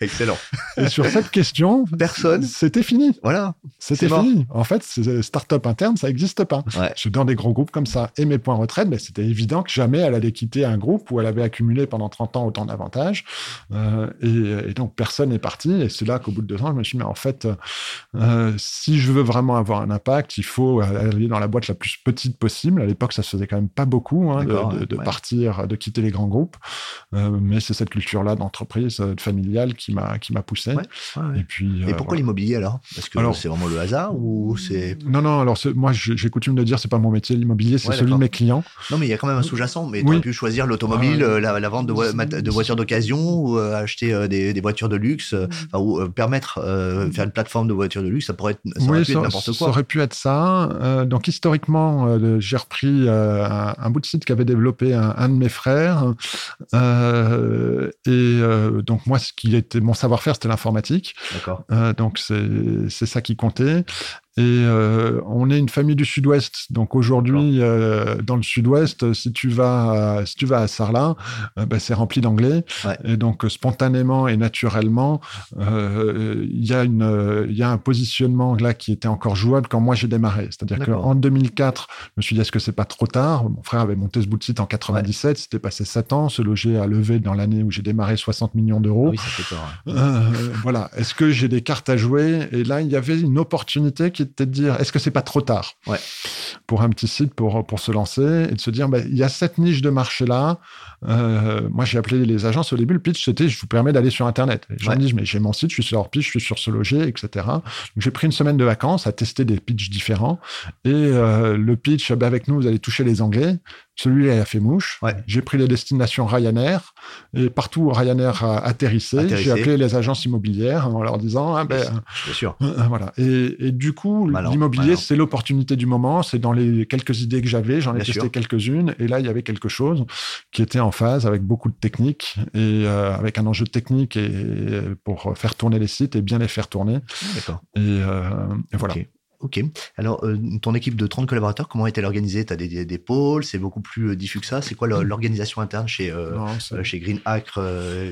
Excellent. Et sur cette question, personne. C'était fini. Voilà. C'était fini. En fait, start-up interne, ça n'existe pas. Ouais. Je dans des gros groupes comme ça. Et mes points retraite, mais c'était évident que jamais elle allait quitter un groupe où elle avait accumulé pendant 30 ans autant d'avantages. Euh, et, donc, personne n'est parti. Et c'est là qu'au bout de deux ans, je me suis dit, mais en fait, euh, si je veux vraiment avoir un impact, il faut aller dans la boîte la plus petite possible. À l'époque, ça se faisait quand même pas beaucoup hein, de, de, partir, de quitter les grands groupes. Euh, mais c'est cette culture-là d'entreprise euh, familiale qui m'a qui m'a poussé. Et puis. Et pourquoi l'immobilier alors? Parce que c'est vraiment le hasard ou c'est Non, non. Alors moi, j'ai coutume de dire, c'est pas mon métier. L'immobilier, c'est celui de mes clients. Non, mais il y a quand même un sous-jacent. Mais tu as pu choisir l'automobile, ah, la, vente de, de voitures d'occasion ou acheter des, des, voitures de luxe, mm. ou permettre faire une plateforme de voitures de luxe. Ça pourrait être, ça aurait pu être n'importe quoi. Ça aurait pu être ça. donc historiquement, j'ai repris un, un, bout de site qu'avait développé un, un, de mes frères. Euh, et euh, donc moi, ce qui était mon savoir-faire, c'était l'informatique. D'accord. Euh, donc c'est ça qui comptait. Et euh, on est une famille du Sud-Ouest, donc aujourd'hui euh, dans le Sud-Ouest, si tu vas à, si tu vas à Sarlat, euh, ben, c'est rempli d'anglais, et donc spontanément et naturellement, il y a une il y a un positionnement là qui était encore jouable quand moi j'ai démarré. C'est-à-dire qu'en 2004, je me suis dit est-ce que c'est pas trop tard? Mon frère avait monté ce bout de site en 97, c'était passé 7 ans, se loger à lever dans l'année où j'ai démarré 60 millions d'euros. Oui, ça fait peur. voilà, est-ce que j'ai des cartes à jouer? Et là, il y avait une opportunité qui de dire est-ce que c'est pas trop tard ouais. pour un petit site pour, pour se lancer et de se dire bah, il y a cette niche de marché là. Euh, moi, j'ai appelé les agences au début. Le pitch, c'était je vous permets d'aller sur Internet. Les gens me disent mais j'ai mon site, je suis sur leur pitch, je suis sur ce loger, etc. Donc, j'ai pris une semaine de vacances à tester des pitchs différents. Et euh, le pitch, bah, avec nous, vous allez toucher les Anglais. Celui-là, il a fait mouche. J'ai pris les destinations Ryanair et partout où Ryanair a atterrissé, j'ai appelé les agences immobilières en leur disant ah ben, Bien sûr. Euh, voilà. Et, du coup, l'immobilier, c'est l'opportunité du moment. C'est dans les quelques idées que j'avais, j'en ai testé quelques-unes. Et là, il y avait quelque chose qui était en phase avec beaucoup de techniques et euh, avec un enjeu technique et, pour faire tourner les sites et bien les faire tourner. D'accord. Et, euh, voilà. Ok. Alors, euh, ton équipe de 30 collaborateurs, comment est-elle organisée? Tu as des, des, pôles? C'est beaucoup plus diffus que ça? C'est quoi mm. l'organisation interne chez, euh, chez Green Acre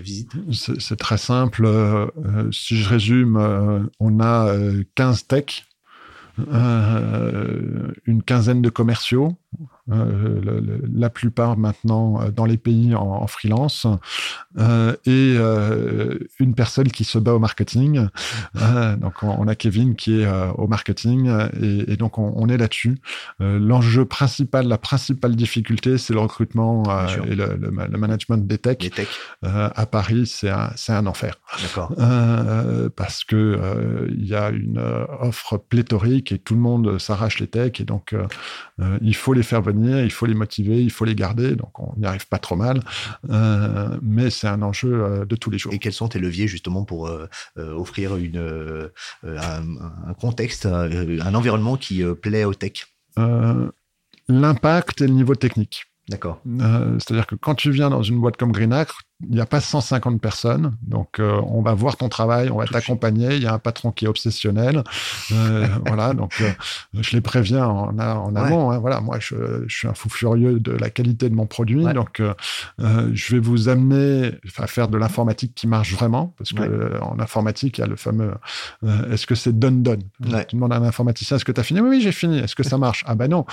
Visite? C'est très simple. si je résume, on a 15 techs, une quinzaine de commerciaux, euh, la plupart maintenant euh, dans les pays en, freelance, euh, et une personne qui se bat au marketing. donc on, a Kevin qui est au marketing, et, donc on, est là-dessus. L'enjeu principal, la principale difficulté, c'est le recrutement et le, management des techs. tech. à Paris, c'est un, un enfer. D'accord. parce que il y a une offre pléthorique et tout le monde s'arrache les techs, et donc il faut les faire venir il faut les motiver, il faut les garder, donc on n'y arrive pas trop mal, euh, mais c'est un enjeu euh, de tous les jours. Et quels sont tes leviers justement pour euh, offrir une, un, contexte, un environnement qui plaît au tech L'impact et le niveau technique. D'accord. C'est-à-dire que quand tu viens dans une boîte comme Greenacre, il n'y a pas 150 personnes, donc euh, on va voir ton travail, on va t'accompagner. Il y a un patron qui est obsessionnel, euh, <laughs> voilà. Donc euh, je les préviens en, en amont. Hein, voilà, moi je, je, suis un fou furieux de la qualité de mon produit, donc je vais vous amener à faire de l'informatique qui marche vraiment, parce que en informatique il y a le fameux est-ce que c'est done done Tu demandes à un informaticien est-ce que tu as fini? Oui, oui, j'ai fini. Est-ce que ça <laughs> marche? Ah ben non.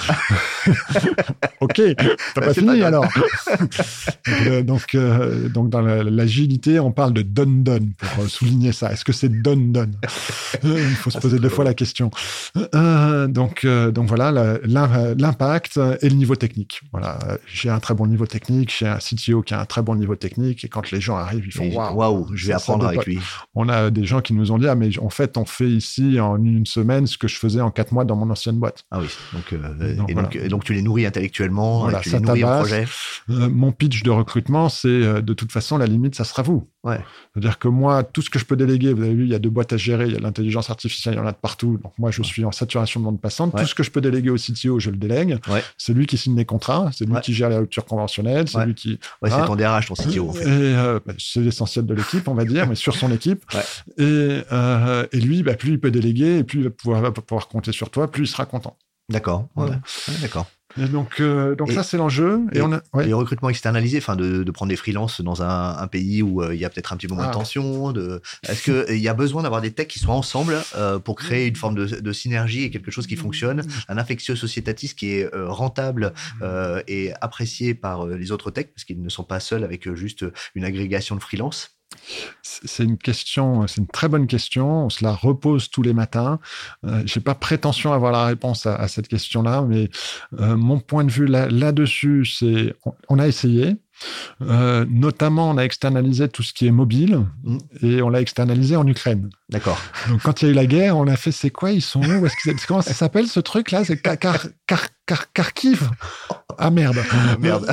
<laughs> ok, t'as pas fini alors. donc donc dans l'agilité, on parle de done done pour euh, souligner ça. Est-ce que c'est done done <laughs> Il faut se poser deux fois la question. Euh, donc euh, donc voilà l'impact et le niveau technique. Voilà, j'ai un très bon niveau technique, j'ai un CTO qui a un très bon niveau technique et quand les gens arrivent, ils font waouh, je vais apprendre avec lui. On a des gens qui nous ont dit ah mais en fait on fait ici en une semaine ce que je faisais en quatre mois dans mon ancienne boîte. Ah oui, donc, et, donc, tu les nourris intellectuellement, tu les nourris en projet. mon pitch de recrutement, c'est de toute toute façon, la limite, ça sera vous. Ouais. C'est-à-dire que moi, tout ce que je peux déléguer, vous avez vu, il y a deux boîtes à gérer, il y a l'intelligence artificielle, il y en a de partout. Donc moi, je suis en saturation de bande passante. Tout ce que je peux déléguer au CTO, je le délègue. C'est lui qui signe les contrats, c'est lui qui gère les ruptures conventionnelles, c'est lui qui. C'est ton DRH, ton CTO. En fait. Euh, bah, c'est l'essentiel de l'équipe, on va dire, mais sur son équipe. <laughs> Et, euh, et, lui, bah, plus il peut déléguer, et plus il va pouvoir, pouvoir compter sur toi, plus il sera content. D'accord. D'accord. Et donc, euh, donc ça, c'est l'enjeu. Et, on a, les recrutements externalisés, enfin, de, de, prendre des freelances dans un, un pays où il y a peut-être un petit peu moins de ah. tension. De... Est-ce qu'il y a besoin d'avoir des techs qui soient ensemble pour créer une forme de, de, synergie et quelque chose qui fonctionne, un infectieux sociétatis qui est rentable et apprécié par les autres techs, parce qu'ils ne sont pas seuls avec juste une agrégation de freelance c'est une question, c'est une très bonne question. On se la repose tous les matins. Euh, J'ai pas prétention à avoir la réponse à, cette question-là, mais euh, mon point de vue là-dessus, c'est on, a essayé. Euh, notamment, on a externalisé tout ce qui est mobile et on l'a externalisé en Ukraine. D'accord. Donc, quand il y a eu la guerre, on a fait c'est quoi Ils sont où? Est-ce Comment ça s'appelle ce truc-là? C'est Kharkiv? Ah merde. merde.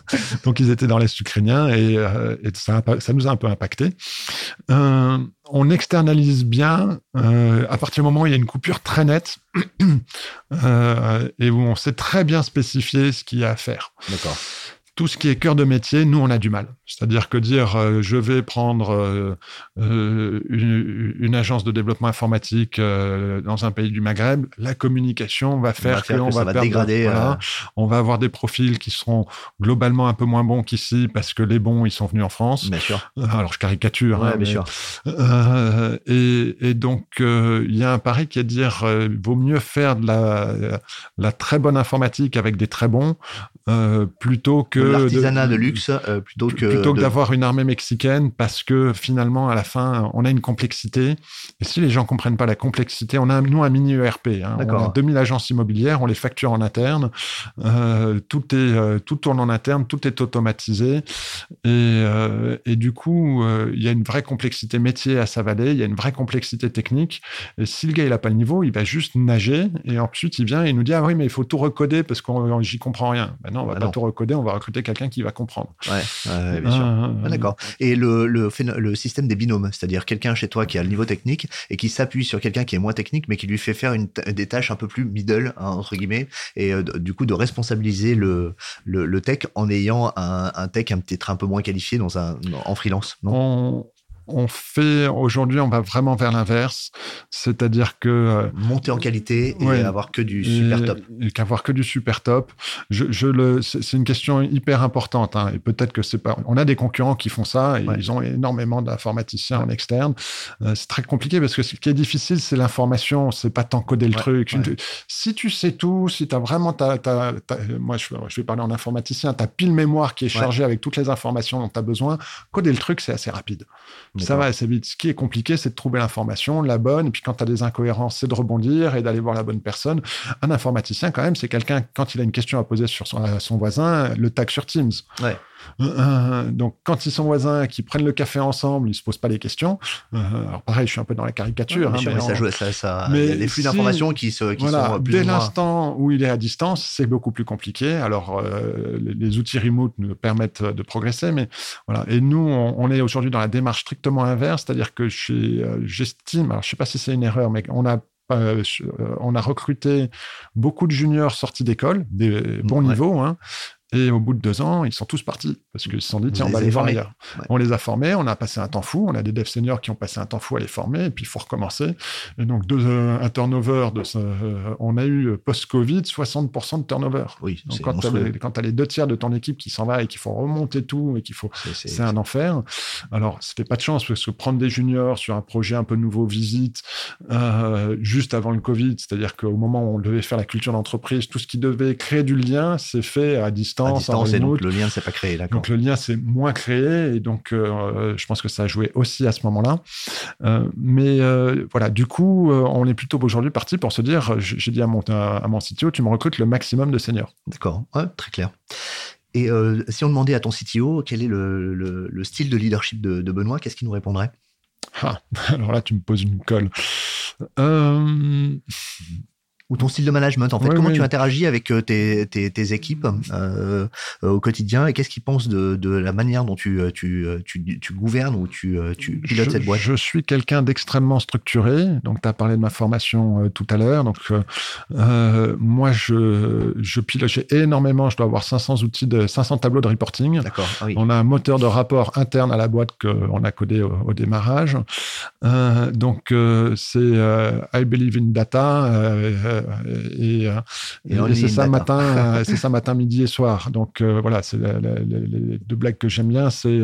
<laughs> Donc, ils étaient dans l'Est ukrainien et, euh, ça, ça, nous a un peu impacté. Euh, on externalise bien à partir du moment où il y a une coupure très nette <clears throat> et où on sait très bien spécifier ce qu'il y a à faire. D'accord tout ce qui est cœur de métier, nous, on a du mal. C'est-à-dire que dire euh, je vais prendre euh, euh, une, agence de développement informatique dans un pays du Maghreb, la communication va faire qu'on va, va, dégrader. On va avoir des profils qui seront globalement un peu moins bons qu'ici parce que les bons, ils sont venus en France. Bien sûr. Alors, je caricature. Hein, bien sûr. Et, donc, il y a un pari qui est de dire vaut mieux faire de la, la très bonne informatique avec des très bons plutôt que l'artisanat de, luxe euh, plutôt que plutôt que d'avoir une armée mexicaine parce que finalement à la fin on a une complexité. Et si les gens comprennent pas la complexité on a nous un mini ERP hein, on a 2000 agences immobilières on les facture en interne. Euh, tout est euh, tout tourne en interne tout est automatisé. Et, et du coup il y a une vraie complexité métier à s'avaler il y a une vraie complexité technique. Et si le gars il a pas le niveau il va juste nager. Et ensuite il vient et il nous dit ah oui mais il faut tout recoder parce qu'on j'y comprends rien. Ben non on va ah pas tout recoder on va recruter quelqu'un qui va comprendre. Ouais, bien sûr. Ah, ah, d'accord. Et le, le, le, système des binômes, c'est-à-dire quelqu'un chez toi qui a le niveau technique et qui s'appuie sur quelqu'un qui est moins technique, mais qui lui fait faire une des tâches un peu plus middle, hein, entre guillemets, et euh, du coup de responsabiliser le, le, tech en ayant un, un tech peut-être un peu moins qualifié dans un, en freelance. Non? On fait aujourd'hui, on va vraiment vers l'inverse, c'est-à-dire que euh, monter en qualité et avoir que du super top. Et qu'avoir que du super top. Je, le, c'est une question hyper importante. Hein, et peut-être que c'est pas. On a des concurrents qui font ça et ils ont énormément d'informaticiens en externe. Euh, c'est très compliqué parce que ce qui est difficile, c'est l'information. C'est pas tant coder le truc. Si tu sais tout, si tu as vraiment ta, moi je, vais parler en informaticien, ta pile mémoire qui est chargée avec toutes les informations dont tu as besoin, coder le truc c'est assez rapide. Ça va assez vite. Ce qui est compliqué, c'est de trouver l'information, la bonne. Et puis quand tu as des incohérences, c'est de rebondir et d'aller voir la bonne personne. Un informaticien, quand même, c'est quelqu'un, quand il a une question à poser sur son, son voisin, le tag sur Teams. Ouais. Euh, donc, quand ils sont voisins, qui prennent le café ensemble, ils se posent pas les questions. Euh, alors, pareil, je suis un peu dans la caricature. Hein, mais, ça joue, ça, ça, il y a des flux d'informations qui, se, qui sont plus Dès l'instant où il est à distance, c'est beaucoup plus compliqué. Alors, euh, les, outils remote nous permettent de progresser, mais voilà. Et nous, on, est aujourd'hui dans la démarche strictement inverse, c'est-à-dire que j'estime, alors je sais pas si c'est une erreur, mais on a on a recruté beaucoup de juniors sortis d'école, des bons niveaux, hein, et au bout de deux ans, ils sont tous partis parce qu'ils se sont dit, tiens, on va les former. On les a formés, on a passé un temps fou, on a des devs seniors qui ont passé un temps fou à les former, et puis il faut recommencer. Et donc, deux, euh, un turnover, de, euh, on a eu post-Covid 60% de turnover. Oui, donc quand tu as, les deux tiers de ton équipe qui s'en va et qu'il faut remonter tout et qu'il faut. C'est un enfer. Alors, c'était pas de chance parce que prendre des juniors sur un projet un peu nouveau, visite, euh, juste avant le Covid, c'est-à-dire qu'au moment où on devait faire la culture d'entreprise, tout ce qui devait créer du lien s'est fait à distance à distance, et donc le lien ne s'est pas créé. Donc le lien s'est moins créé et donc euh, je pense que ça a joué aussi à ce moment-là. Euh, mais euh, voilà, du coup, on est plutôt aujourd'hui parti pour se dire, j'ai dit à mon, à mon CTO, tu me recrutes le maximum de seniors. D'accord, très clair. Et si on demandait à ton CTO quel est le, le, style de leadership de, de Benoît, qu'est-ce qu'il nous répondrait? Ah, <laughs> Alors là, tu me poses une colle. Euh, ou ton style de management en fait. Comment tu interagis avec euh, tes, tes, tes équipes euh, euh, au quotidien et qu'est-ce qu'ils pensent de, de, la manière dont tu, tu, tu, tu gouvernes ou tu, tu pilotes cette boîte? Je suis quelqu'un d'extrêmement structuré. Donc tu as parlé de ma formation tout à l'heure. Donc moi je, je pilote énormément je dois avoir 500 outils de 500 tableaux de reporting. D'accord ah on a un moteur de rapport interne à la boîte qu'on a codé au, au démarrage. Donc c'est I believe in data et, c'est ça matin, c'est ça matin, midi et soir. Donc voilà, c'est les deux blagues que j'aime bien, c'est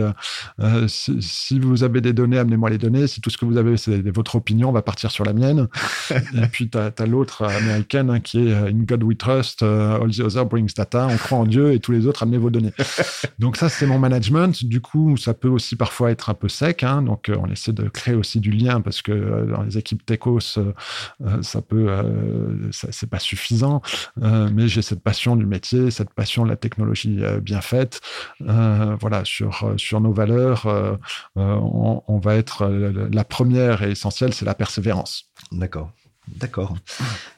si, vous avez des données, amenez-moi les données. Si tout ce que vous avez, c'est votre opinion, on va partir sur la mienne. <laughs> et puis tu as, l'autre américaine hein, qui est In God We Trust, All the Other Brings Data. On croit en Dieu et tous les autres, amenez vos données. <laughs> Donc ça, c'est mon management. Du coup, ça peut aussi parfois être un peu sec. Hein. donc on essaie de créer aussi du lien parce que dans les équipes techos, ça peut, c'est pas suffisant. mais j'ai cette passion du métier, cette passion de la technologie bien faite. voilà, sur, sur nos valeurs, on, on, va être la première et essentielle, c'est la persévérance. D'accord. D'accord.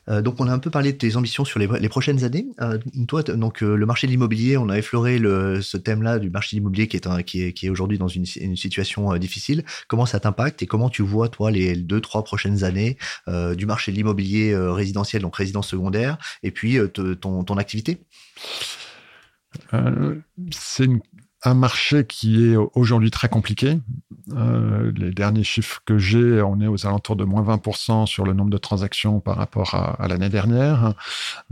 Euh, donc, on a un peu parlé de tes ambitions sur les, prochaines années. Euh, toi, donc euh, le marché de l'immobilier, on a effleuré le, ce thème-là du marché de l'immobilier qui est, aujourd'hui dans une, une situation difficile. Comment ça t'impacte et comment tu vois, toi, les deux, trois prochaines années du marché de l'immobilier résidentiel, donc résidence secondaire, et puis ton, ton activité? C'est une un marché qui est aujourd'hui très compliqué. Euh, les derniers chiffres que j'ai, on est aux alentours de moins 20% sur le nombre de transactions par rapport à, l'année dernière.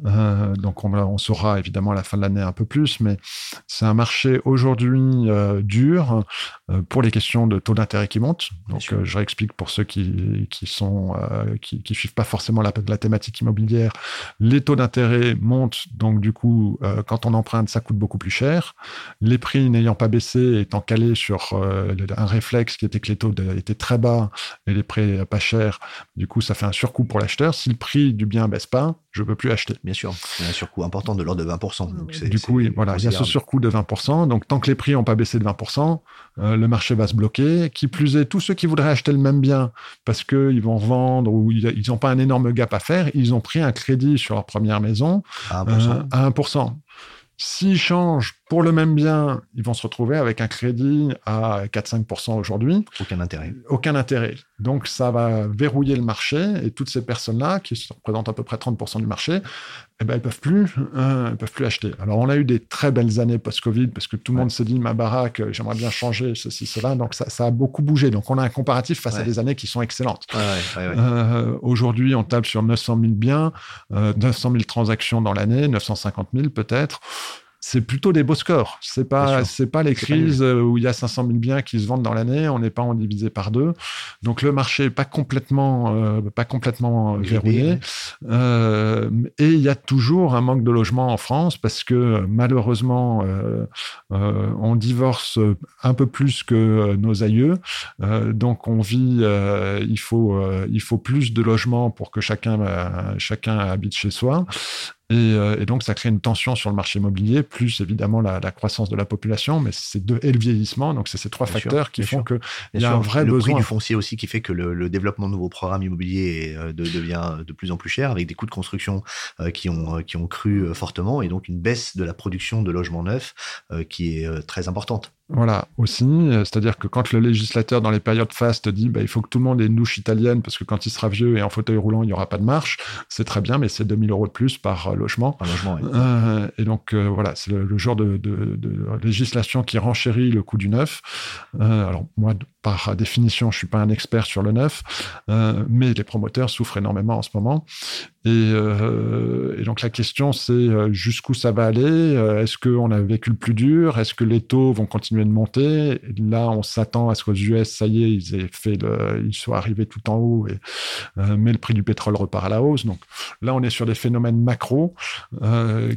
Euh, donc on, on, saura évidemment à la fin de l'année un peu plus, mais c'est un marché aujourd'hui euh, dur pour les questions de taux d'intérêt qui montent. Donc je réexplique pour ceux qui, qui sont qui, qui suivent pas forcément la, la thématique immobilière. Les taux d'intérêt montent, donc du coup quand on emprunte, ça coûte beaucoup plus cher. Les prix n'ayant pas baissé, étant calé sur euh, un réflexe qui était que les taux étaient très bas et les prêts pas chers, du coup, ça fait un surcoût pour l'acheteur. Si le prix du bien baisse pas, je peux plus acheter. Bien sûr, il un surcoût important de l'ordre de 20%. du coup, voilà, il y a ce surcoût de 20%. Donc, tant que les prix n'ont pas baissé de 20%, euh, le marché va se bloquer. Qui plus est, tous ceux qui voudraient acheter le même bien parce qu'ils vont vendre ou ils n'ont pas un énorme gap à faire, ils ont pris un crédit sur leur première maison à 1%. à 1%. S'ils changent pour le même bien, ils vont se retrouver avec un crédit à 4-5% aujourd'hui. Aucun intérêt. Aucun intérêt. Donc ça va verrouiller le marché et toutes ces personnes-là, qui représentent à peu près 30% du marché, eh ben, elles peuvent plus, euh, peuvent plus acheter. Alors on a eu des très belles années post-Covid parce que tout le monde s'est dit ma baraque, euh, j'aimerais bien changer ceci, cela. Donc ça, ça, a beaucoup bougé. Donc on a un comparatif face à des années qui sont excellentes. Euh, aujourd'hui, on tape sur 900 000 biens, 900 000 transactions dans l'année, 950 000 peut-être c'est plutôt des beaux scores. C'est pas, c'est pas les crises où il y a 500 000 biens qui se vendent dans l'année. On n'est pas en divisé par deux. Donc le marché n'est pas complètement, euh, pas complètement verrouillé. Euh, et il y a toujours un manque de logement en France parce que malheureusement, euh, on divorce un peu plus que nos aïeux. donc on vit, il faut, il faut plus de logements pour que chacun, chacun habite chez soi. Euh, et, donc, ça crée une tension sur le marché immobilier, plus évidemment la, croissance de la population, mais c'est deux et le vieillissement. Donc, c'est ces trois facteurs qui font qu'il y a un vrai le besoin. Le prix du foncier aussi qui fait que le, développement de nouveaux programmes immobiliers euh, devient de plus en plus cher, avec des coûts de construction euh, qui, ont, qui ont cru fortement, et donc une baisse de la production de logements neufs qui est très importante. Voilà, aussi, euh, c'est-à-dire que quand le législateur dans les périodes fastes dit bah, il faut que tout le monde ait une douche italienne parce que quand il sera vieux et en fauteuil roulant, il n'y aura pas de marche, c'est très bien, mais c'est 2000 euros de plus par euh, logement. Par logement euh, et donc, voilà, c'est le, genre de, législation qui renchérit le coût du neuf. alors, moi, par définition, je suis pas un expert sur le neuf, mais les promoteurs souffrent énormément en ce moment. Euh, et, donc la question, c'est euh, jusqu'où ça va aller? Euh, Est-ce qu'on a vécu le plus dur? Est-ce que les taux vont continuer de monter? Là, on s'attend à ce qu'aux US, ça y est, ils aient fait le, ils soient arrivés tout en haut, et, mais le prix du pétrole repart à la hausse. Donc là, on est sur des phénomènes macro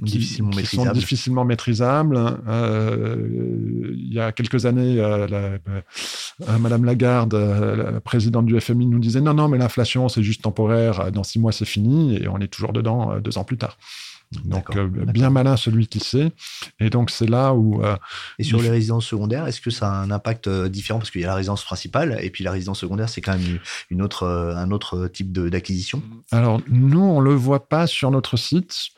qui, sont difficilement maîtrisables. il y a quelques années, Madame Lagarde, la présidente du FMI, nous disait non, non, mais l'inflation, c'est juste temporaire. Dans six mois, c'est fini et on est toujours dedans euh, deux ans plus tard. Donc, euh, bien malin celui qui sait. Et donc, c'est là où. Euh, et sur les résidences secondaires, est-ce que ça a un impact différent? Parce qu'il y a la résidence principale, et puis la résidence secondaire, c'est quand même une autre, un autre type d'acquisition? Alors, nous, on le voit pas sur notre site.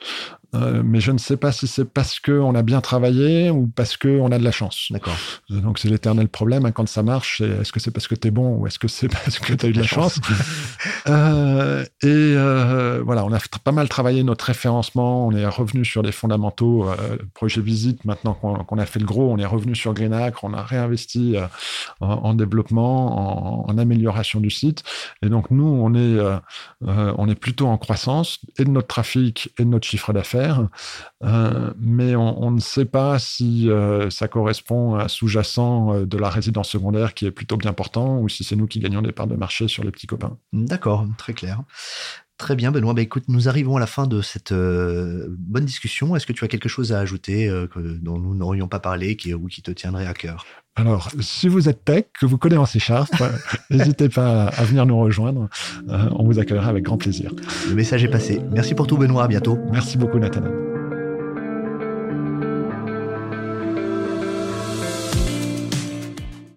Euh, mais je ne sais pas si c'est parce qu'on a bien travaillé ou parce qu'on a de la chance. D'accord. Donc c'est l'éternel problème hein, quand ça marche. Est-ce que c'est parce que tu es bon ou est-ce que c'est <laughs> parce que tu as eu de la chance? Euh, et euh, voilà, on a pas mal travaillé notre référencement. On est revenu sur les fondamentaux. Projet visite, maintenant qu'on a fait le gros, on est revenu sur Greenacre. On a réinvesti en, développement, en, amélioration du site. Et donc, nous, on est, on est plutôt en croissance et de notre trafic et de notre chiffre d'affaires. Mais on, ne sait pas si ça correspond à sous-jacent de la résidence secondaire qui est plutôt bien portant ou si c'est nous qui gagnons des parts de marché sur les petits copains. D'accord, très clair. Très bien, Benoît. Bah, écoute, nous arrivons à la fin de cette euh, bonne discussion. Est-ce que tu as quelque chose à ajouter euh, dont nous n'aurions pas parlé ou qui te tiendrait à cœur? Alors, si vous êtes tech, que vous connaissez Sharp, <laughs> n'hésitez pas à venir nous rejoindre. Euh, on vous accueillera avec grand plaisir. Le message est passé. Merci pour tout, Benoît. À bientôt. Merci beaucoup, Nathalie.